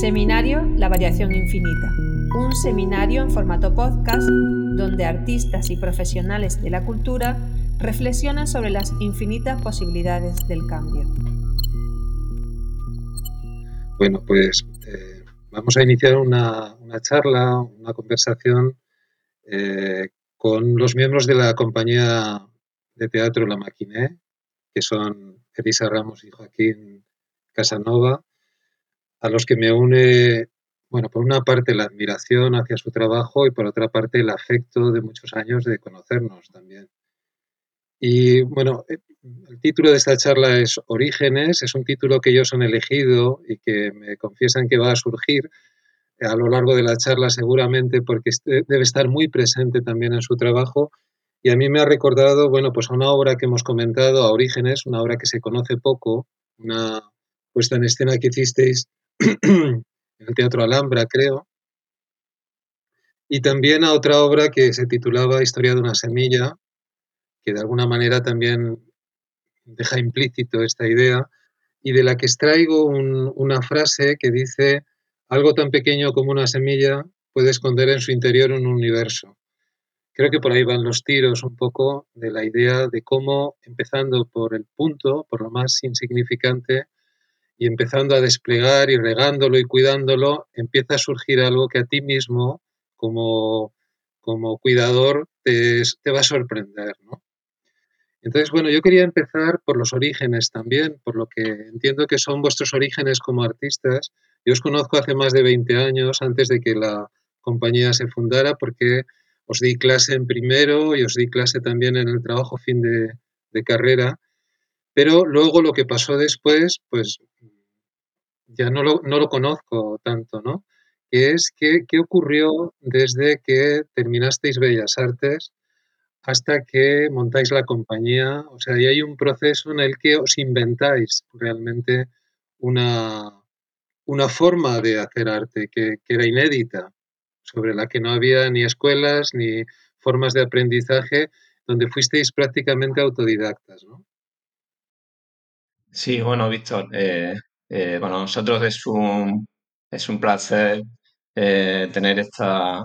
Seminario La Variación Infinita, un seminario en formato podcast donde artistas y profesionales de la cultura reflexionan sobre las infinitas posibilidades del cambio. Bueno, pues eh, vamos a iniciar una, charla, una conversación eh, con los miembros de la compañía de teatro La Maquiné, que son Elisa Ramos y Joaquín Casanova, a los que me une, bueno, por una parte la admiración hacia su trabajo y por otra parte el afecto de muchos años de conocernos también. Y bueno, eh, el título de esta charla es Orígenes, es un título que ellos han elegido y que me confiesan que va a surgir a lo largo de la charla seguramente porque este, debe estar muy presente también en su trabajo y a mí me ha recordado, bueno, pues a una obra que hemos comentado, a Orígenes, una obra que se conoce poco, una puesta en escena que hicisteis en el Teatro Alhambra, creo. Y también a otra obra que se titulaba Historia de una semilla, que de alguna manera también deja implícito esta idea, y de la que extraigo una frase que dice, algo tan pequeño como una semilla puede esconder en su interior un universo. Creo que por ahí van los tiros un poco de la idea de cómo, empezando por el punto, por lo más insignificante, y empezando a desplegar y regándolo y cuidándolo, empieza a surgir algo que a ti mismo, como, como cuidador, te, te va a sorprender. ¿no? Entonces, bueno, yo quería empezar por los orígenes también, por lo que entiendo que son vuestros orígenes como artistas. Yo os conozco hace más de 20 años, antes de que la compañía se fundara, porque os di clase en primero y os di clase también en el trabajo fin de, de carrera. Pero luego lo que pasó después, pues ya no lo, no lo conozco tanto, ¿no? Es que, qué ocurrió desde que terminasteis Bellas Artes hasta que montáis la compañía. O sea, ahí hay un proceso en el que os inventáis realmente una, una forma de hacer arte que, que era inédita, sobre la que no había ni escuelas ni formas de aprendizaje, donde fuisteis prácticamente autodidactas, ¿no? Sí, bueno, Víctor, eh, eh, bueno, nosotros es un, es un placer eh, tener esta,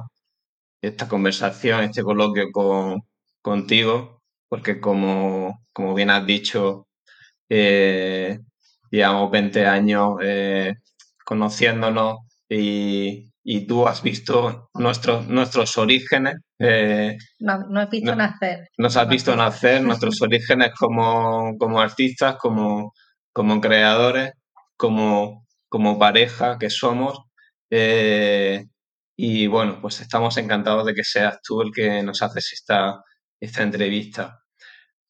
esta conversación, este coloquio con, contigo, porque como, como bien has dicho, eh, llevamos 20 años conociéndonos y, y, tú has visto nuestros nuestros orígenes. no, no has visto nacer. Nos has visto nacer, nuestros orígenes como, como artistas, como, como creadores como, como pareja que somos. Eh, y bueno, pues estamos encantados de que seas tú el que nos haces esta, esta entrevista.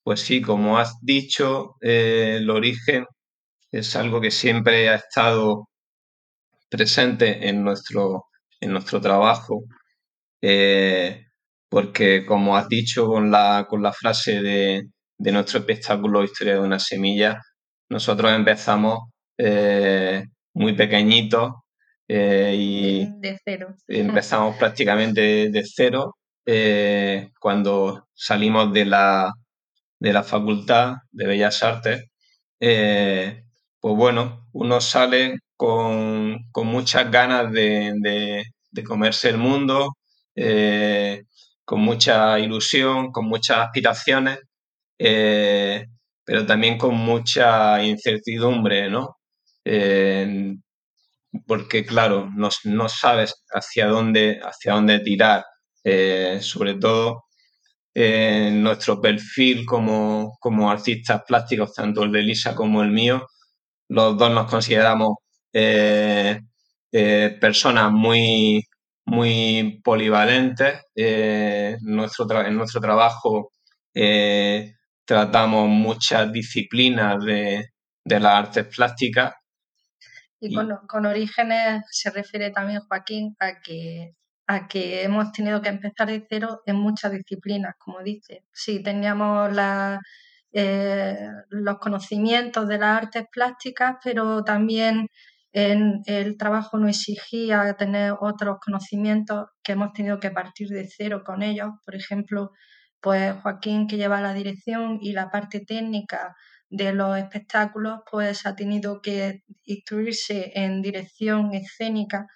Pues sí, como has dicho, eh, el origen es algo que siempre ha estado presente en nuestro, en nuestro trabajo, eh, porque como has dicho con la, con la frase de, de nuestro espectáculo Historia de una semilla, nosotros empezamos eh, muy pequeñitos eh, y de cero. empezamos prácticamente de cero eh, cuando salimos de la, de la Facultad de Bellas Artes. pues bueno, uno sale con, muchas ganas de, comerse el mundo, con mucha ilusión, con muchas aspiraciones, pero también con mucha incertidumbre, ¿no? porque claro, no, no, sabes hacia dónde, hacia dónde tirar, eh, sobre todo en nuestro perfil como, como, artistas plásticos, tanto el de Lisa como el mío, los dos nos consideramos eh, eh, personas muy, muy polivalentes. nuestro en nuestro trabajo tratamos muchas disciplinas de, de las artes plásticas y con, orígenes se refiere también, Joaquín, a que, a que hemos tenido que empezar de cero en muchas disciplinas, como dice. Sí, teníamos eh, los conocimientos de las artes plásticas, pero también en el trabajo no exigía tener otros conocimientos que hemos tenido que partir de cero con ellos. Por ejemplo, pues Joaquín que lleva la dirección y la parte técnica de los espectáculos, pues ha tenido que instruirse en dirección escénica,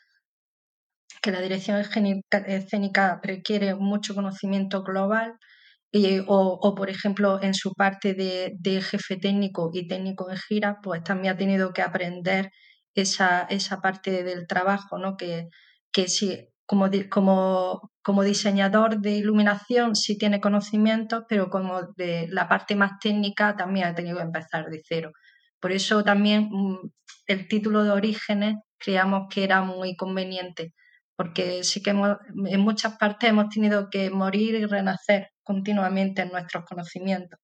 que la dirección escénica requiere mucho conocimiento global, o, por ejemplo, en su parte de, jefe técnico y técnico en gira, pues también ha tenido que aprender esa, esa parte del trabajo, ¿no? Que, que sí, como, como, como diseñador de iluminación sí tiene conocimientos, pero como de la parte más técnica también ha tenido que empezar de cero. Por eso también mm, el título de Orígenes creíamos que era muy conveniente, porque sí que en muchas partes hemos tenido que morir y renacer continuamente en nuestros conocimientos.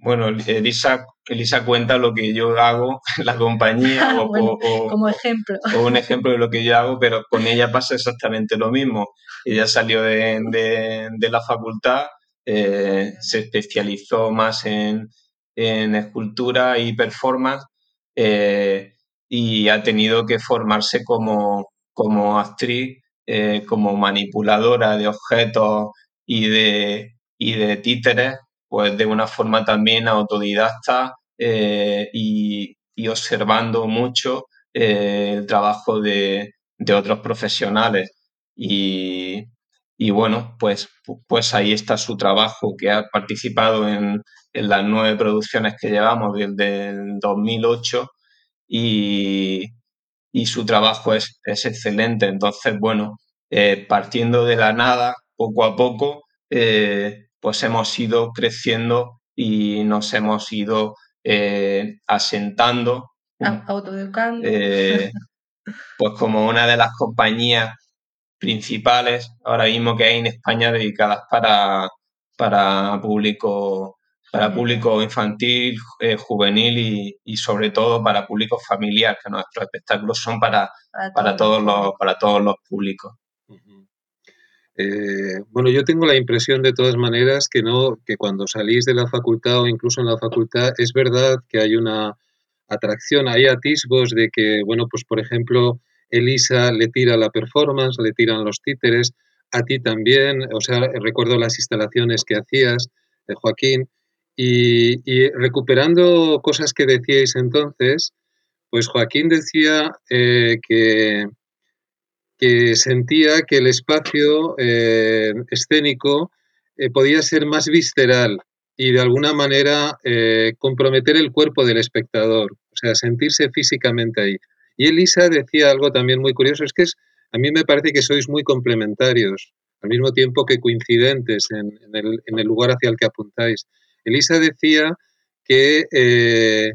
Bueno, Elisa, Elisa cuenta lo que yo hago en la compañía ah, o, como ejemplo. O un ejemplo de lo que yo hago, pero con ella pasa exactamente lo mismo. Ella salió de, la facultad, eh, se especializó más en, escultura y performance eh, y ha tenido que formarse como, como actriz, eh, como manipuladora de objetos y de, y de títeres pues de una forma también autodidacta eh, y, observando mucho eh, el trabajo de, otros profesionales. Y, bueno, pues, pues ahí está su trabajo, que ha participado en, las nueve producciones que llevamos desde el 2008 y, su trabajo es, excelente. Entonces, bueno, eh, partiendo de la nada, poco a poco, pues hemos ido creciendo y nos hemos ido eh, asentando. Autoeducando. Eh, pues como una de las compañías principales ahora mismo que hay en España dedicadas para, para público para público infantil, eh, juvenil y, sobre todo para público familiar, que nuestros espectáculos son para, para, todos, los, para todos los públicos. Eh, bueno, yo tengo la impresión de todas maneras que no, que cuando salís de la facultad o incluso en la facultad, es verdad que hay una atracción, hay atisbos de que, bueno, pues por ejemplo, Elisa le tira la performance, le tiran los títeres, a ti también, o sea, recuerdo las instalaciones que hacías, de Joaquín, y, recuperando cosas que decíais entonces, pues Joaquín decía eh, que que sentía que el espacio eh, escénico eh, podía ser más visceral y de alguna manera eh, comprometer el cuerpo del espectador, o sea, sentirse físicamente ahí. Y Elisa decía algo también muy curioso, es que a mí me parece que sois muy complementarios, al mismo tiempo que coincidentes en el, lugar hacia el que apuntáis. Elisa decía que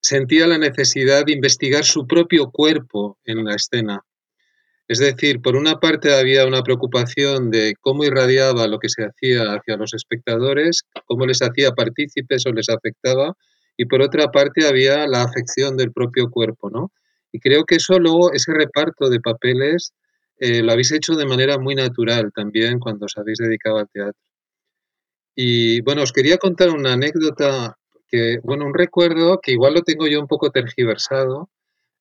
sentía la necesidad de investigar su propio cuerpo en la escena, es decir, por una parte había una preocupación de cómo irradiaba lo que se hacía hacia los espectadores, cómo les hacía partícipes o les afectaba, y por otra parte había la afección del propio cuerpo, ¿no? Y creo que eso luego, ese reparto de papeles, eh, lo habéis hecho de manera muy natural también cuando os habéis dedicado al teatro. Y bueno, os quería contar una anécdota, que, bueno, un recuerdo que igual lo tengo yo un poco tergiversado,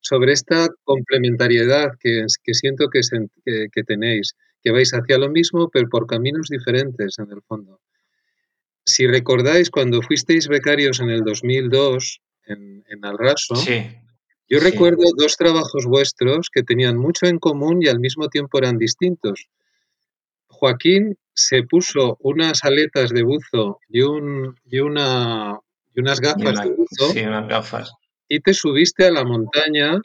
sobre esta complementariedad que, que siento que, que, tenéis, que vais hacia lo mismo, pero por caminos diferentes en el fondo. Si recordáis, cuando fuisteis becarios en el 2002 en, en Alraso, yo recuerdo dos trabajos vuestros que tenían mucho en común y al mismo tiempo eran distintos. Joaquín se puso unas aletas de buzo y, un, y, una, y unas gafas de buzo. Sí, unas gafas y te subiste a la montaña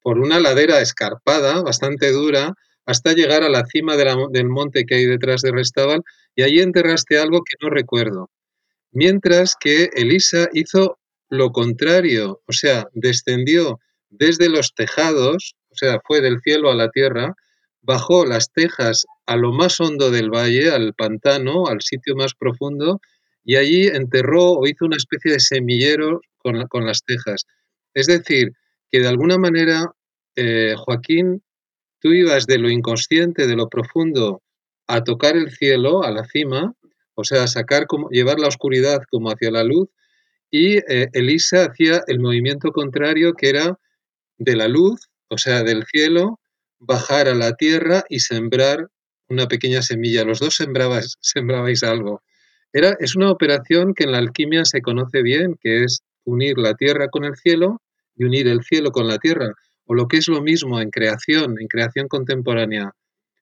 por una ladera escarpada, bastante dura, hasta llegar a la cima del monte que hay detrás de Restabal y allí enterraste algo que no recuerdo. Mientras que Elisa hizo lo contrario, o sea, descendió desde los tejados, o sea, fue del cielo a la tierra, bajó las tejas a lo más hondo del valle, al pantano, al sitio más profundo, y allí enterró o hizo una especie de semillero con, las tejas. Es decir, que de alguna manera, eh, Joaquín, tú ibas de lo inconsciente, de lo profundo, a tocar el cielo, a la cima, o sea, a sacar como, llevar la oscuridad como hacia la luz, y eh, Elisa hacía el movimiento contrario, que era de la luz, o sea, del cielo, bajar a la tierra y sembrar una pequeña semilla. Los dos sembrabais, sembrabais algo. era, es una operación que en la alquimia se conoce bien, que es unir la tierra con el cielo y unir el cielo con la tierra, o lo que es lo mismo en creación, en creación contemporánea,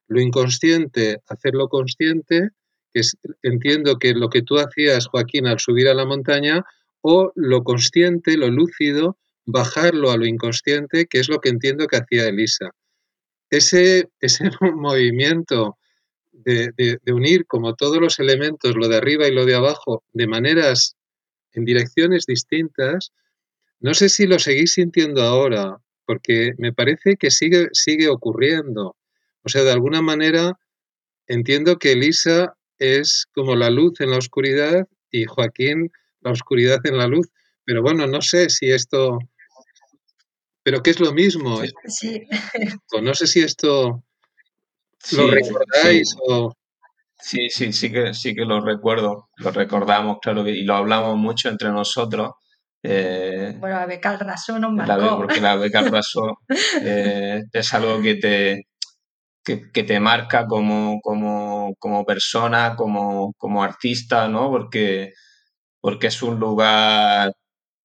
lo inconsciente, hacerlo consciente, que entiendo que lo que tú hacías, Joaquín, al subir a la montaña, o lo consciente, lo lúcido, bajarlo a lo inconsciente, que es lo que entiendo que hacía Elisa. Ese, ese movimiento de, unir como todos los elementos, lo de arriba y lo de abajo, de maneras en direcciones distintas, no sé si lo seguís sintiendo ahora, porque me parece que sigue, sigue ocurriendo. O sea, de alguna manera entiendo que Elisa es como la luz en la oscuridad y Joaquín la oscuridad en la luz. Pero bueno, no sé si esto... Pero que es lo mismo. Sí. No sé si esto lo recordáis o... Sí, sí, sí que, sí que lo recuerdo, lo recordamos, claro, y lo hablamos mucho entre nosotros. Eh, bueno, la beca al raso nos marcó. porque la beca al raso eh, es algo que te, que, te marca como, como, como persona, como, como, artista, ¿no? Porque, porque es un lugar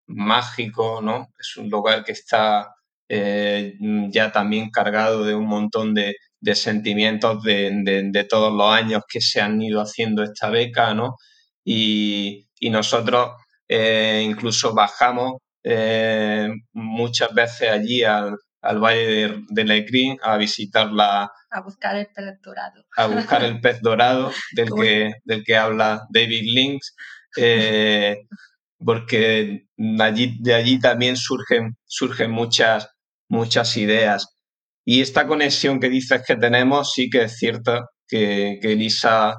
mágico, ¿no? Es un lugar que está eh, ya también cargado de un montón de, de sentimientos de, de, todos los años que se han ido haciendo esta beca, ¿no? Y, y nosotros eh, incluso bajamos eh, muchas veces allí al, al Valle de, de Lecrín a visitar la... A buscar el pez dorado. A buscar el pez dorado del, que, del que habla David Links, eh, porque allí, de allí también surgen, surgen muchas, muchas ideas. Y esta conexión que dices que tenemos sí que es cierta, que, que Elisa,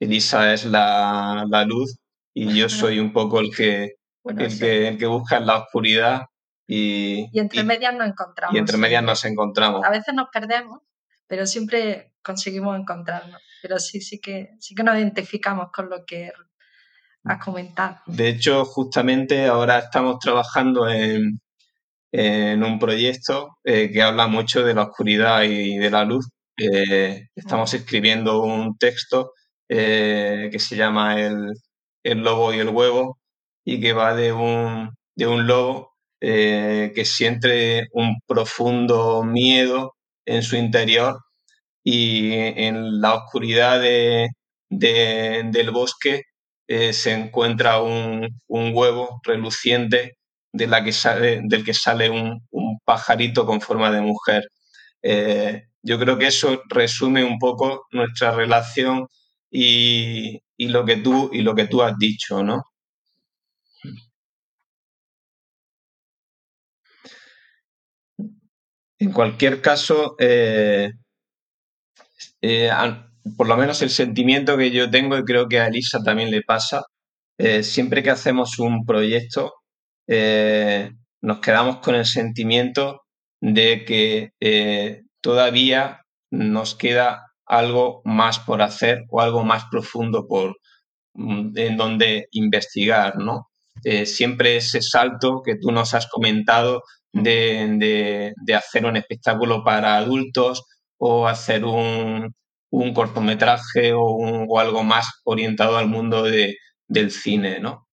Elisa es la, la, luz y yo soy un poco el que, el, que, el que busca en la oscuridad y, entre medias nos encontramos. Y entre medias nos encontramos. A veces nos perdemos, pero siempre conseguimos encontrarnos. Pero sí, sí que, sí que nos identificamos con lo que has comentado. De hecho, justamente ahora estamos trabajando en, en un proyecto eh, que habla mucho de la oscuridad y de la luz. Eh, estamos escribiendo un texto eh, que se llama el, el, lobo y el huevo y que va de un, de un lobo que siente un profundo miedo en su interior y en la oscuridad del bosque se encuentra un, huevo reluciente de la que sale, del que sale un, pajarito con forma de mujer. Eh, yo creo que eso resume un poco nuestra relación y, y, lo que tú, y lo que tú has dicho, ¿no? En cualquier caso, eh, eh, por lo menos el sentimiento que yo tengo, y creo que a Elisa también le pasa, siempre que hacemos un proyecto, nos quedamos con el sentimiento de que todavía nos queda algo más por hacer o algo más profundo por, mm, en donde investigar, ¿no? siempre ese salto que tú nos has comentado de, hacer un espectáculo para adultos o hacer un, cortometraje o, algo más orientado al mundo del cine, ¿no?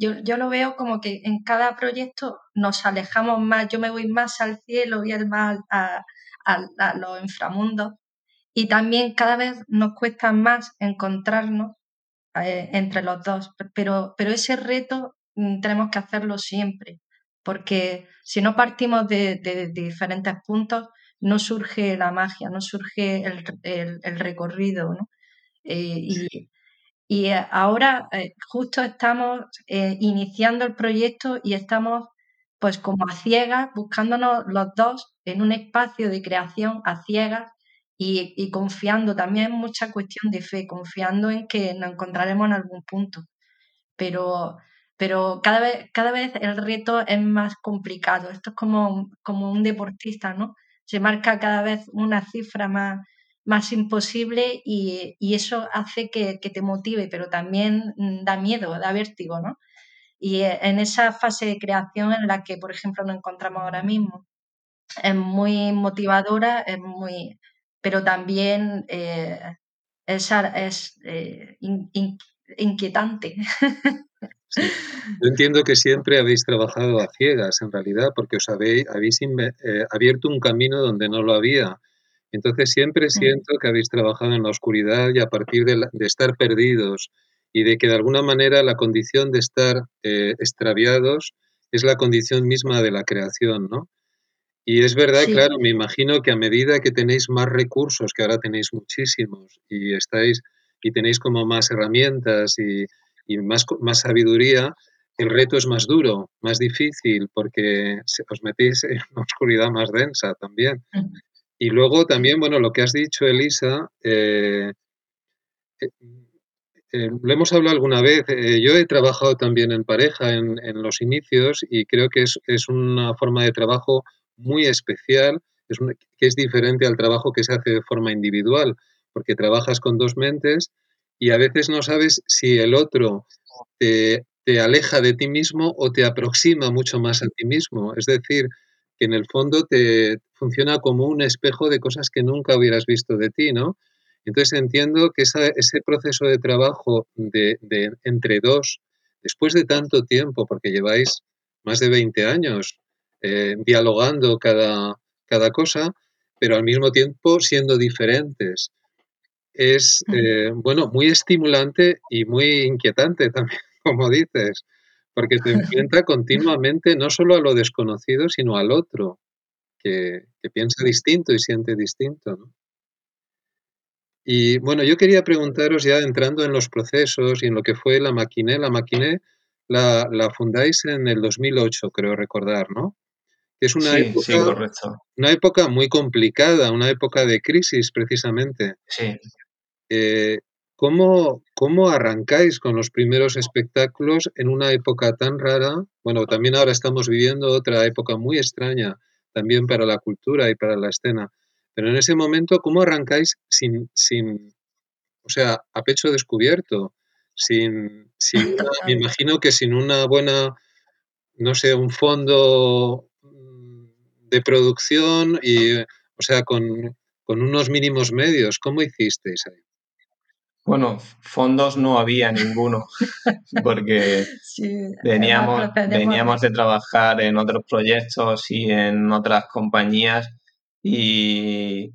Yo, lo veo como que en cada proyecto nos alejamos más, yo me voy más al cielo y el más a, los inframundos y también cada vez nos cuesta más encontrarnos eh, entre los dos, pero, pero ese reto mm, tenemos que hacerlo siempre porque si no partimos de, diferentes puntos, no surge la magia, no surge el, recorrido. ¿no? Eh, ahora eh, justo estamos eh, iniciando el proyecto y estamos pues como a ciegas, buscándonos los dos en un espacio de creación a ciegas y, y confiando también mucha cuestión de fe, confiando en que nos encontraremos en algún punto. Pero pero cada vez, cada vez el reto es más complicado. Esto es como, como un deportista, ¿no? Se marca cada vez una cifra más, más imposible y, eso hace que, te motive, pero también da miedo, da vértigo, ¿no? Y en esa fase de creación en la que, por ejemplo, nos encontramos ahora mismo, es muy motivadora, es muy, pero también eh, es, es eh, inquietante. Yo entiendo que siempre habéis trabajado a ciegas, en realidad, porque os habéis, habéis eh, abierto un camino donde no lo había. Entonces siempre siento que habéis trabajado en la oscuridad y a partir de, estar perdidos y de que de alguna manera la condición de estar eh, extraviados es la condición misma de la creación, ¿no? Y es verdad, claro, me imagino que a medida que tenéis más recursos, que ahora tenéis muchísimos y estáis y tenéis como más herramientas y, y más, más sabiduría, el reto es más duro, más difícil, porque os metéis en una oscuridad más densa también. Y luego también, bueno, lo que has dicho, Elisa, eh, eh, eh, lo hemos hablado alguna vez. yo he trabajado también en pareja en, los inicios y creo que es, es, una forma de trabajo muy especial, es que es diferente al trabajo que se hace de forma individual, porque trabajas con dos mentes y a veces no sabes si el otro te, aleja de ti mismo o te aproxima mucho más a ti mismo. Es decir, que en el fondo te funciona como un espejo de cosas que nunca hubieras visto de ti, ¿no? Entonces entiendo que ese proceso de trabajo de, entre dos, después de tanto tiempo, porque lleváis más de 20 años eh, dialogando cada, cada cosa, pero al mismo tiempo siendo diferentes es, eh, bueno, muy estimulante y muy inquietante también, como dices, porque te enfrenta continuamente no solo a lo desconocido, sino al otro, que, piensa distinto y siente distinto. Y bueno, yo quería preguntaros ya entrando en los procesos y en lo que fue la Maquiné. La Maquiné la, la fundáis en el 2008, creo recordar, ¿no? es una, época, una época muy complicada, una época de crisis precisamente. Sí. Eh, ¿cómo, ¿Cómo arrancáis con los primeros espectáculos en una época tan rara? Bueno, también ahora estamos viviendo otra época muy extraña, también para la cultura y para la escena. Pero en ese momento, ¿cómo arrancáis sin, sin o sea, a pecho descubierto? Sin, sin me imagino que sin una buena, no sé, un fondo de producción y, o sea, con, unos mínimos medios. ¿Cómo hicisteis ahí? Bueno, fondos no había ninguno, porque veníamos, veníamos de trabajar en otros proyectos y en otras compañías y,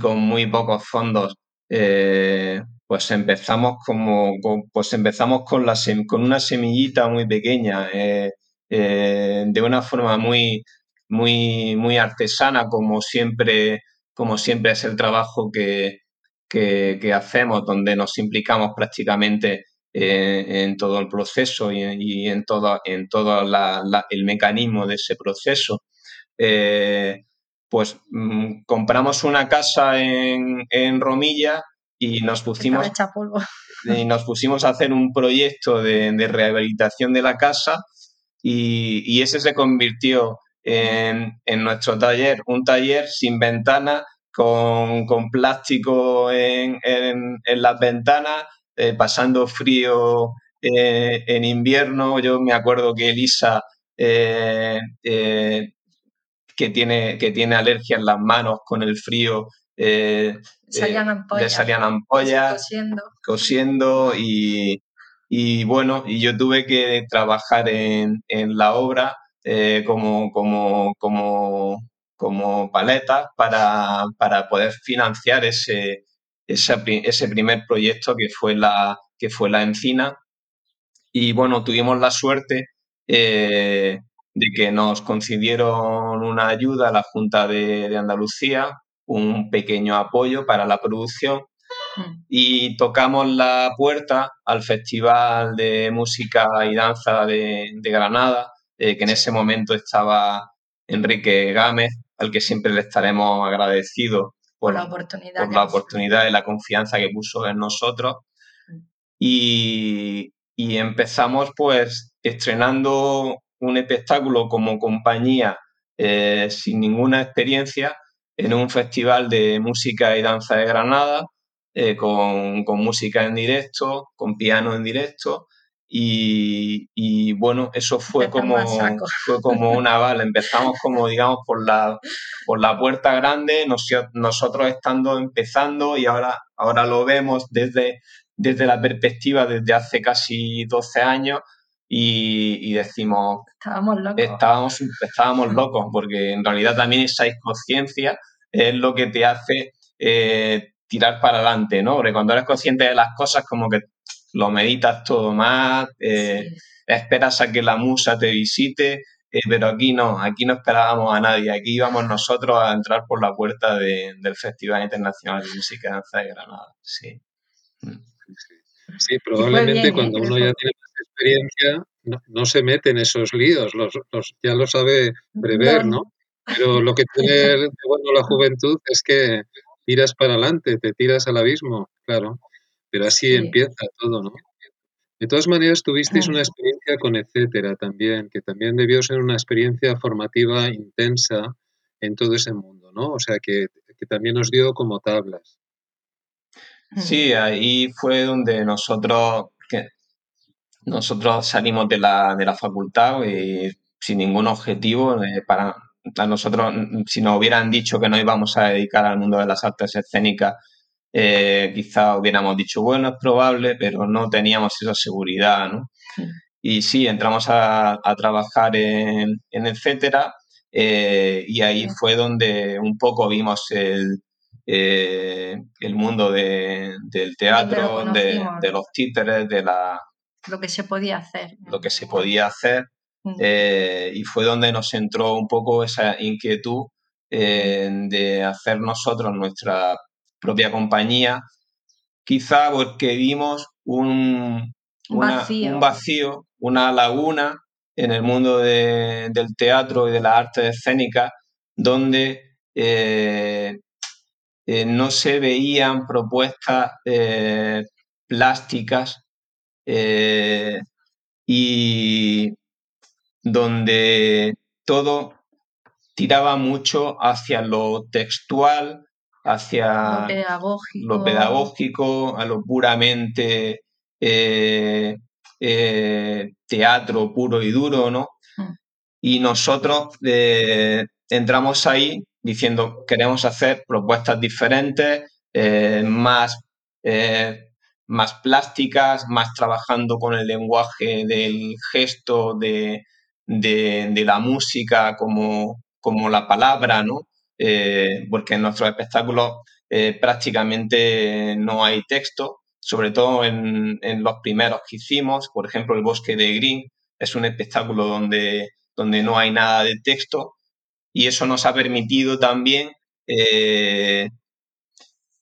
con muy pocos fondos. Eh, pues empezamos como pues empezamos con la con una semillita muy pequeña eh, eh, de una forma muy muy, muy artesana, como siempre, como siempre es el trabajo que, que, hacemos, donde nos implicamos prácticamente eh, en todo el proceso y, en todo, en todo el mecanismo de ese proceso. Eh, pues mm, compramos una casa en, en Romilla y nos pusimos y nos pusimos a hacer un proyecto de, de rehabilitación de la casa y, y, ese se convirtió en, nuestro taller, un taller sin ventanas, con, plástico en, las ventanas, eh, pasando frío eh, en invierno. Yo me acuerdo que Elisa, eh, que, tiene, que tiene alergia en las manos con el frío, salían ampollas, salían ampollas cosiendo, cosiendo y, y, bueno, y yo tuve que trabajar en, en la obra eh, como, como, como, como paletas para, para poder financiar ese, ese, primer proyecto que fue la, que fue la encina. Y bueno, tuvimos la suerte eh, de que nos concedieron una ayuda a la Junta de, de Andalucía, un pequeño apoyo para la producción mm. y tocamos la puerta al Festival de Música y Danza de, de Granada, eh, que en ese momento estaba Enrique Gámez, al que siempre le estaremos agradecidos por, la oportunidad, por la oportunidad y la confianza que puso en nosotros. Mm. Y, y empezamos pues estrenando un espectáculo como compañía eh, sin ninguna experiencia en un festival de música y danza de Granada, eh, con, con, música en directo, con piano en directo, y, bueno, eso fue como, fue como una bala. Empezamos como, digamos, por la, por la puerta grande, nosotros estando empezando y ahora, ahora lo vemos desde, desde la perspectiva desde hace casi 12 años y, decimos, estábamos locos. Estábamos, estábamos locos, porque en realidad también esa inconsciencia es lo que te hace eh, tirar para adelante, ¿no? Porque cuando eres consciente de las cosas, como que lo meditas todo más, eh, esperas a que la musa te visite, eh, pero aquí no, aquí no esperábamos a nadie, aquí íbamos nosotros a entrar por la puerta del Festival Internacional de Música y Danza de Granada, sí. Mm. Sí, probablemente cuando uno ya tiene más experiencia no, se mete en esos líos, los, ya lo sabe prever, ¿no? Pero lo que tiene bueno la juventud es que tiras para adelante, te tiras al abismo, claro. Pero así empieza todo, ¿no? De todas maneras, tuvisteis una experiencia con etcétera también, que también debió ser una experiencia formativa intensa en todo ese mundo, ¿no? O sea, que, también nos dio como tablas. Sí, ahí fue donde nosotros, que nosotros salimos de la, de la facultad y sin ningún objetivo. Eh, para a nosotros, si nos hubieran dicho que no íbamos a dedicar al mundo de las artes escénicas, eh, quizá hubiéramos dicho, bueno, es probable, pero no teníamos esa seguridad, ¿no? Y sí, entramos a, trabajar en, en etcétera, eh, y ahí fue donde un poco vimos el, eh, el mundo del teatro, de, los títeres, de la... Lo que se podía hacer. Lo que se podía hacer. y fue donde nos entró un poco esa inquietud de hacer nosotros nuestra propia compañía, quizá porque vimos un, vacío. una laguna en el mundo del teatro y de las artes escénicas, donde eh, eh, no se veían propuestas eh, plásticas y donde todo tiraba mucho hacia lo textual, hacia lo pedagógico, a lo puramente eh, eh, teatro puro y duro, ¿no? Mm. Y nosotros eh, entramos ahí diciendo queremos hacer propuestas diferentes, más, más plásticas, más trabajando con el lenguaje del gesto, de, de la música como, como la palabra, ¿no? Eh, porque en nuestros espectáculos eh, prácticamente no hay texto, sobre todo en, los primeros que hicimos, por ejemplo, El Bosque de Green es un espectáculo donde, donde no hay nada de texto y eso nos ha permitido también eh,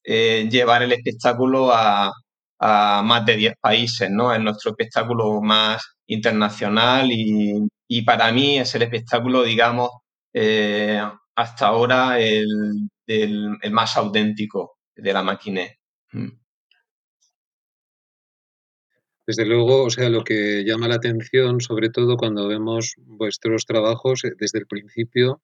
llevar el espectáculo a, más de 10 países, ¿no? Es nuestro espectáculo más internacional y, y para mí es el espectáculo, digamos, hasta ahora el, más auténtico de la máquina. Mm. Desde luego, o sea, lo que llama la atención, sobre todo cuando vemos vuestros trabajos eh, desde el principio,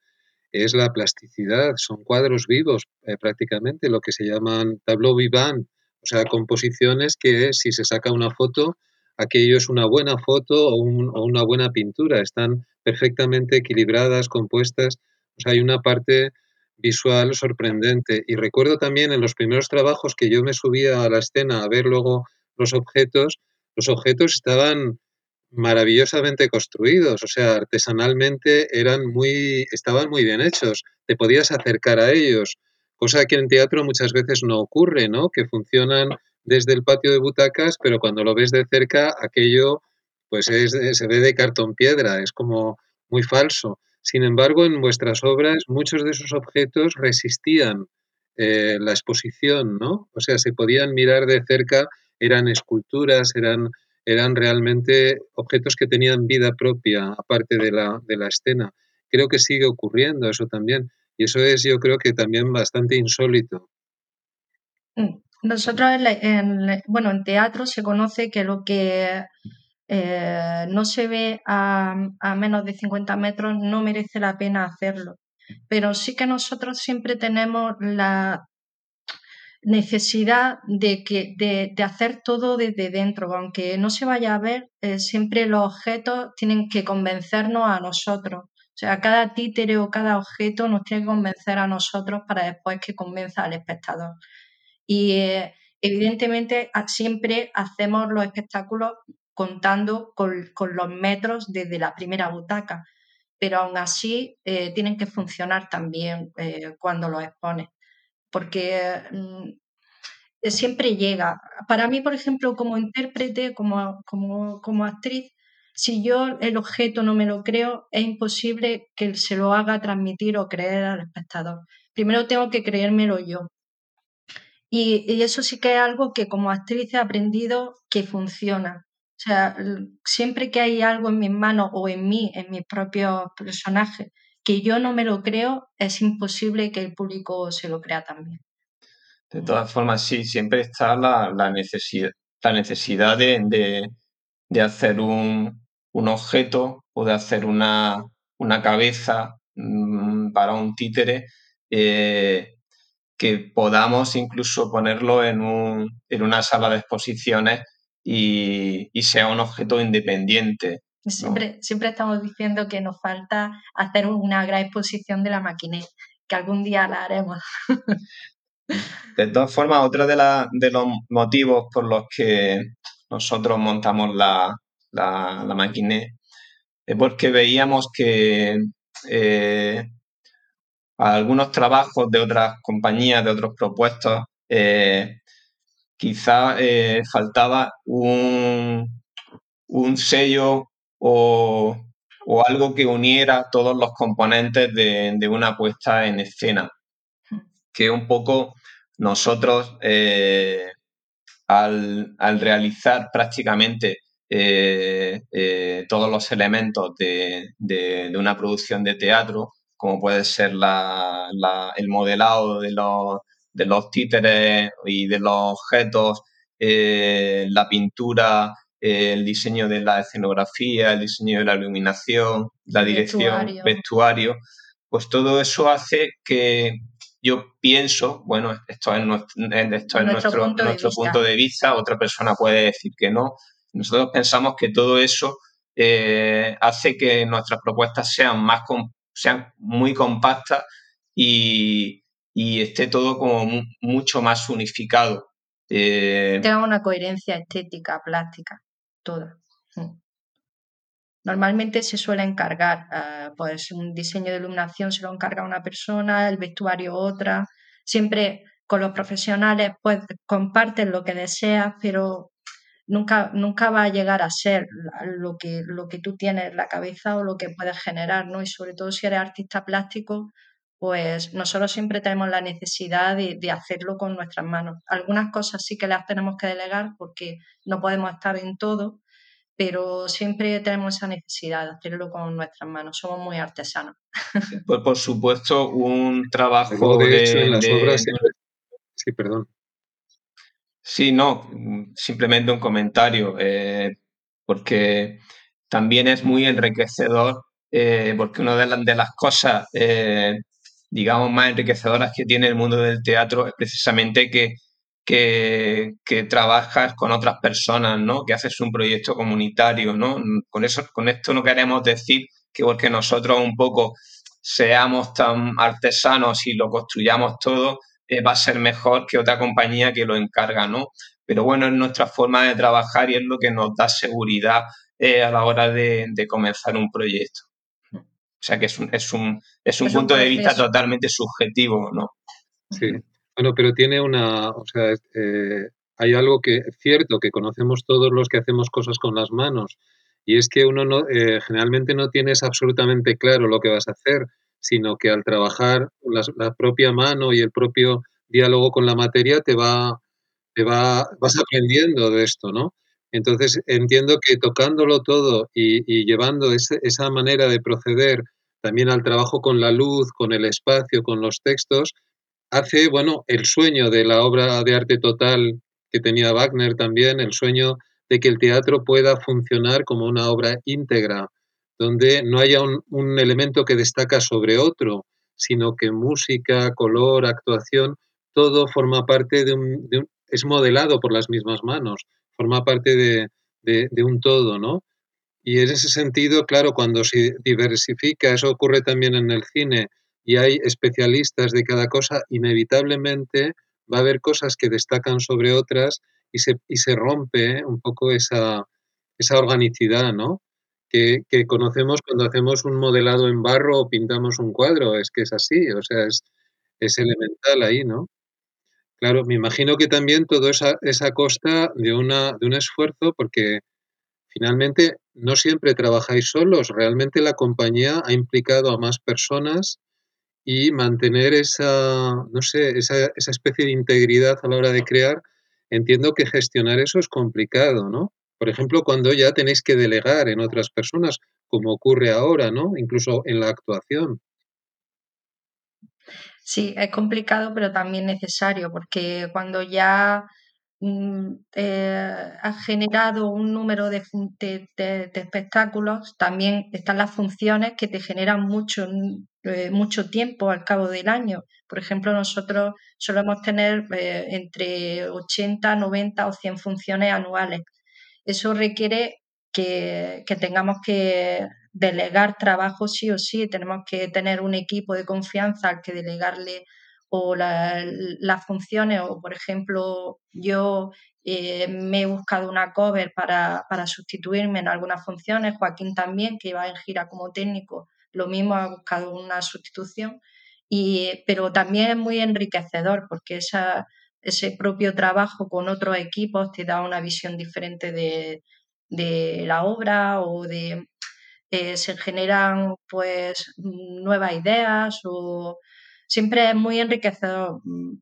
es la plasticidad. Son cuadros vivos eh, prácticamente, lo que se llaman tableau vivant, o sea, composiciones que si se saca una foto, aquello es una buena foto o una buena pintura. Están perfectamente equilibradas, compuestas hay una parte visual sorprendente. Y recuerdo también en los primeros trabajos que yo me subía a la escena a ver luego los objetos, los objetos estaban maravillosamente construidos, o sea, artesanalmente eran muy, estaban muy bien hechos, te podías acercar a ellos, cosa que en teatro muchas veces no ocurre, ¿no? Que funcionan desde el patio de butacas, pero cuando lo ves de cerca, aquello pues se ve de cartón piedra, es como muy falso. Sin embargo, en vuestras obras muchos de esos objetos resistían eh, la exposición, ¿no? O sea, se podían mirar de cerca, eran esculturas, eran, eran realmente objetos que tenían vida propia, aparte de la, de la escena. Creo que sigue ocurriendo eso también. Y eso es, yo creo que también bastante insólito. Mm. Nosotros, en, bueno, en teatro se conoce que lo que eh, no se ve a, menos de 50 metros, no merece la pena hacerlo. Pero sí que nosotros siempre tenemos la necesidad de, que, de, hacer todo desde dentro, aunque no se vaya a ver, eh, siempre los objetos tienen que convencernos a nosotros. O sea, cada títere o cada objeto nos tiene que convencer a nosotros para después que convenza al espectador. Y, eh, evidentemente siempre hacemos los espectáculos contando con, los metros desde la primera butaca, pero aún así eh, tienen que funcionar también eh, cuando los expones, porque mm, siempre llega. Para mí, por ejemplo, como intérprete, como, como, como actriz, si yo el objeto no me lo creo, es imposible que se lo haga transmitir o creer al espectador. Primero tengo que creérmelo yo. Y, eso sí que es algo que como actriz he aprendido que funciona. O sea, siempre que hay algo en mis manos o en mí, en mis propios personajes, que yo no me lo creo, es imposible que el público se lo crea también. De todas formas, sí, siempre está la, necesidad, la necesidad de, hacer un, objeto o de hacer una, cabeza mm, para un títere eh, que podamos incluso ponerlo en, un, en una sala de exposiciones y, sea un objeto independiente. Siempre, siempre estamos diciendo que nos falta hacer una gran exposición de la maquineta, que algún día la haremos. De todas formas, otro de, de los motivos por los que nosotros montamos la, la, la es porque veíamos que eh, algunos trabajos de otras compañías, de otros propuestos, eh, quizá eh, faltaba un, sello o, algo que uniera todos los componentes de, una puesta en escena. Que un poco nosotros, eh, al, realizar prácticamente todos los elementos de, una producción de teatro, como puede ser el modelado de los, de los títeres y de los objetos, eh, la pintura, eh, el diseño de la escenografía, el diseño de la iluminación, la dirección, vestuario. pues todo eso hace que yo pienso, bueno, esto es nuestro, esto es nuestro, punto, nuestro de punto de vista, otra persona puede decir que no. Nosotros pensamos que todo eso eh, hace que nuestras propuestas sean más, sean muy compactas y, esté todo como mucho más unificado. Eh, Tenga una coherencia estética, plástica, toda. Mm. Normalmente se suele encargar, eh, pues un diseño de iluminación se lo encarga una persona, el vestuario otra. Siempre con los profesionales, pues comparten lo que deseas, pero nunca, nunca va a llegar a ser lo que, lo que tú tienes en la cabeza o lo que puedes generar, ¿no? Y sobre todo si eres artista plástico, pues nosotros siempre tenemos la necesidad de, hacerlo con nuestras manos. Algunas cosas sí que las tenemos que delegar porque no podemos estar en todo, pero siempre tenemos esa necesidad de hacerlo con nuestras manos. Somos muy artesanos. Pues por supuesto, un trabajo de, hecho, en las obras... Sí, perdón. Sí, no, simplemente un comentario, eh, porque también es muy enriquecedor, eh, porque una de, las, de las cosas, eh, digamos, más enriquecedoras que tiene el mundo del teatro es precisamente que, que, que, trabajas con otras personas, ¿no? Que haces un proyecto comunitario, ¿no? Con, eso, con esto no queremos decir que porque nosotros un poco seamos tan artesanos y lo construyamos todo, eh, va a ser mejor que otra compañía que lo encarga, ¿no? Pero bueno, es nuestra forma de trabajar y es lo que nos da seguridad eh, a la hora de, comenzar un proyecto. O sea que es un, es un, es un punto de vista totalmente subjetivo, ¿no? Sí, bueno, pero tiene una, o sea, eh, hay algo que es cierto, que conocemos todos los que hacemos cosas con las manos, y es que uno no, generalmente no tienes absolutamente claro lo que vas a hacer, sino que al trabajar la, propia mano y el propio diálogo con la materia te va, te va, vas aprendiendo de esto, ¿no? Entonces entiendo que tocándolo todo y, llevando esa manera de proceder también al trabajo con la luz, con el espacio, con los textos, hace, bueno, el sueño de la obra de arte total que tenía Wagner también, el sueño de que el teatro pueda funcionar como una obra íntegra, donde no haya un, elemento que destaca sobre otro, sino que música, color, actuación, todo forma parte de un, es modelado por las mismas manos, forma parte de, un todo, ¿no? Y en ese sentido, claro, cuando se diversifica, eso ocurre también en el cine, y hay especialistas de cada cosa, inevitablemente va a haber cosas que destacan sobre otras y se, rompe ¿eh? un poco esa, esa organicidad, ¿no? Que, que, conocemos cuando hacemos un modelado en barro o pintamos un cuadro, es que es así, o sea, es elemental ahí, ¿no? Claro, me imagino que también todo esa, esa costa de, una, de un esfuerzo, porque finalmente no siempre trabajáis solos, realmente la compañía ha implicado a más personas y mantener esa, no sé, esa, esa especie de integridad a la hora de crear, entiendo que gestionar eso es complicado, ¿no? Por ejemplo, cuando ya tenéis que delegar en otras personas, como ocurre ahora, ¿no? Incluso en la actuación. Sí, es complicado, pero también necesario, porque cuando ya mm, eh, has generado un número de, espectáculos, también están las funciones que te generan mucho, eh, mucho tiempo al cabo del año. Por ejemplo, nosotros solemos tener eh, entre 80, 90 o 100 funciones anuales. Eso requiere que, que tengamos que delegar trabajo sí o sí, tenemos que tener un equipo de confianza al que delegarle o las funciones, o por ejemplo, yo eh, me he buscado una cover para, para, sustituirme en algunas funciones, Joaquín también, que va en gira como técnico, lo mismo ha buscado una sustitución, y, pero también es muy enriquecedor porque esa, ese propio trabajo con otros equipos te da una visión diferente de, de la obra o de eh, se generan pues nuevas ideas o siempre es muy enriquecedor. Mm,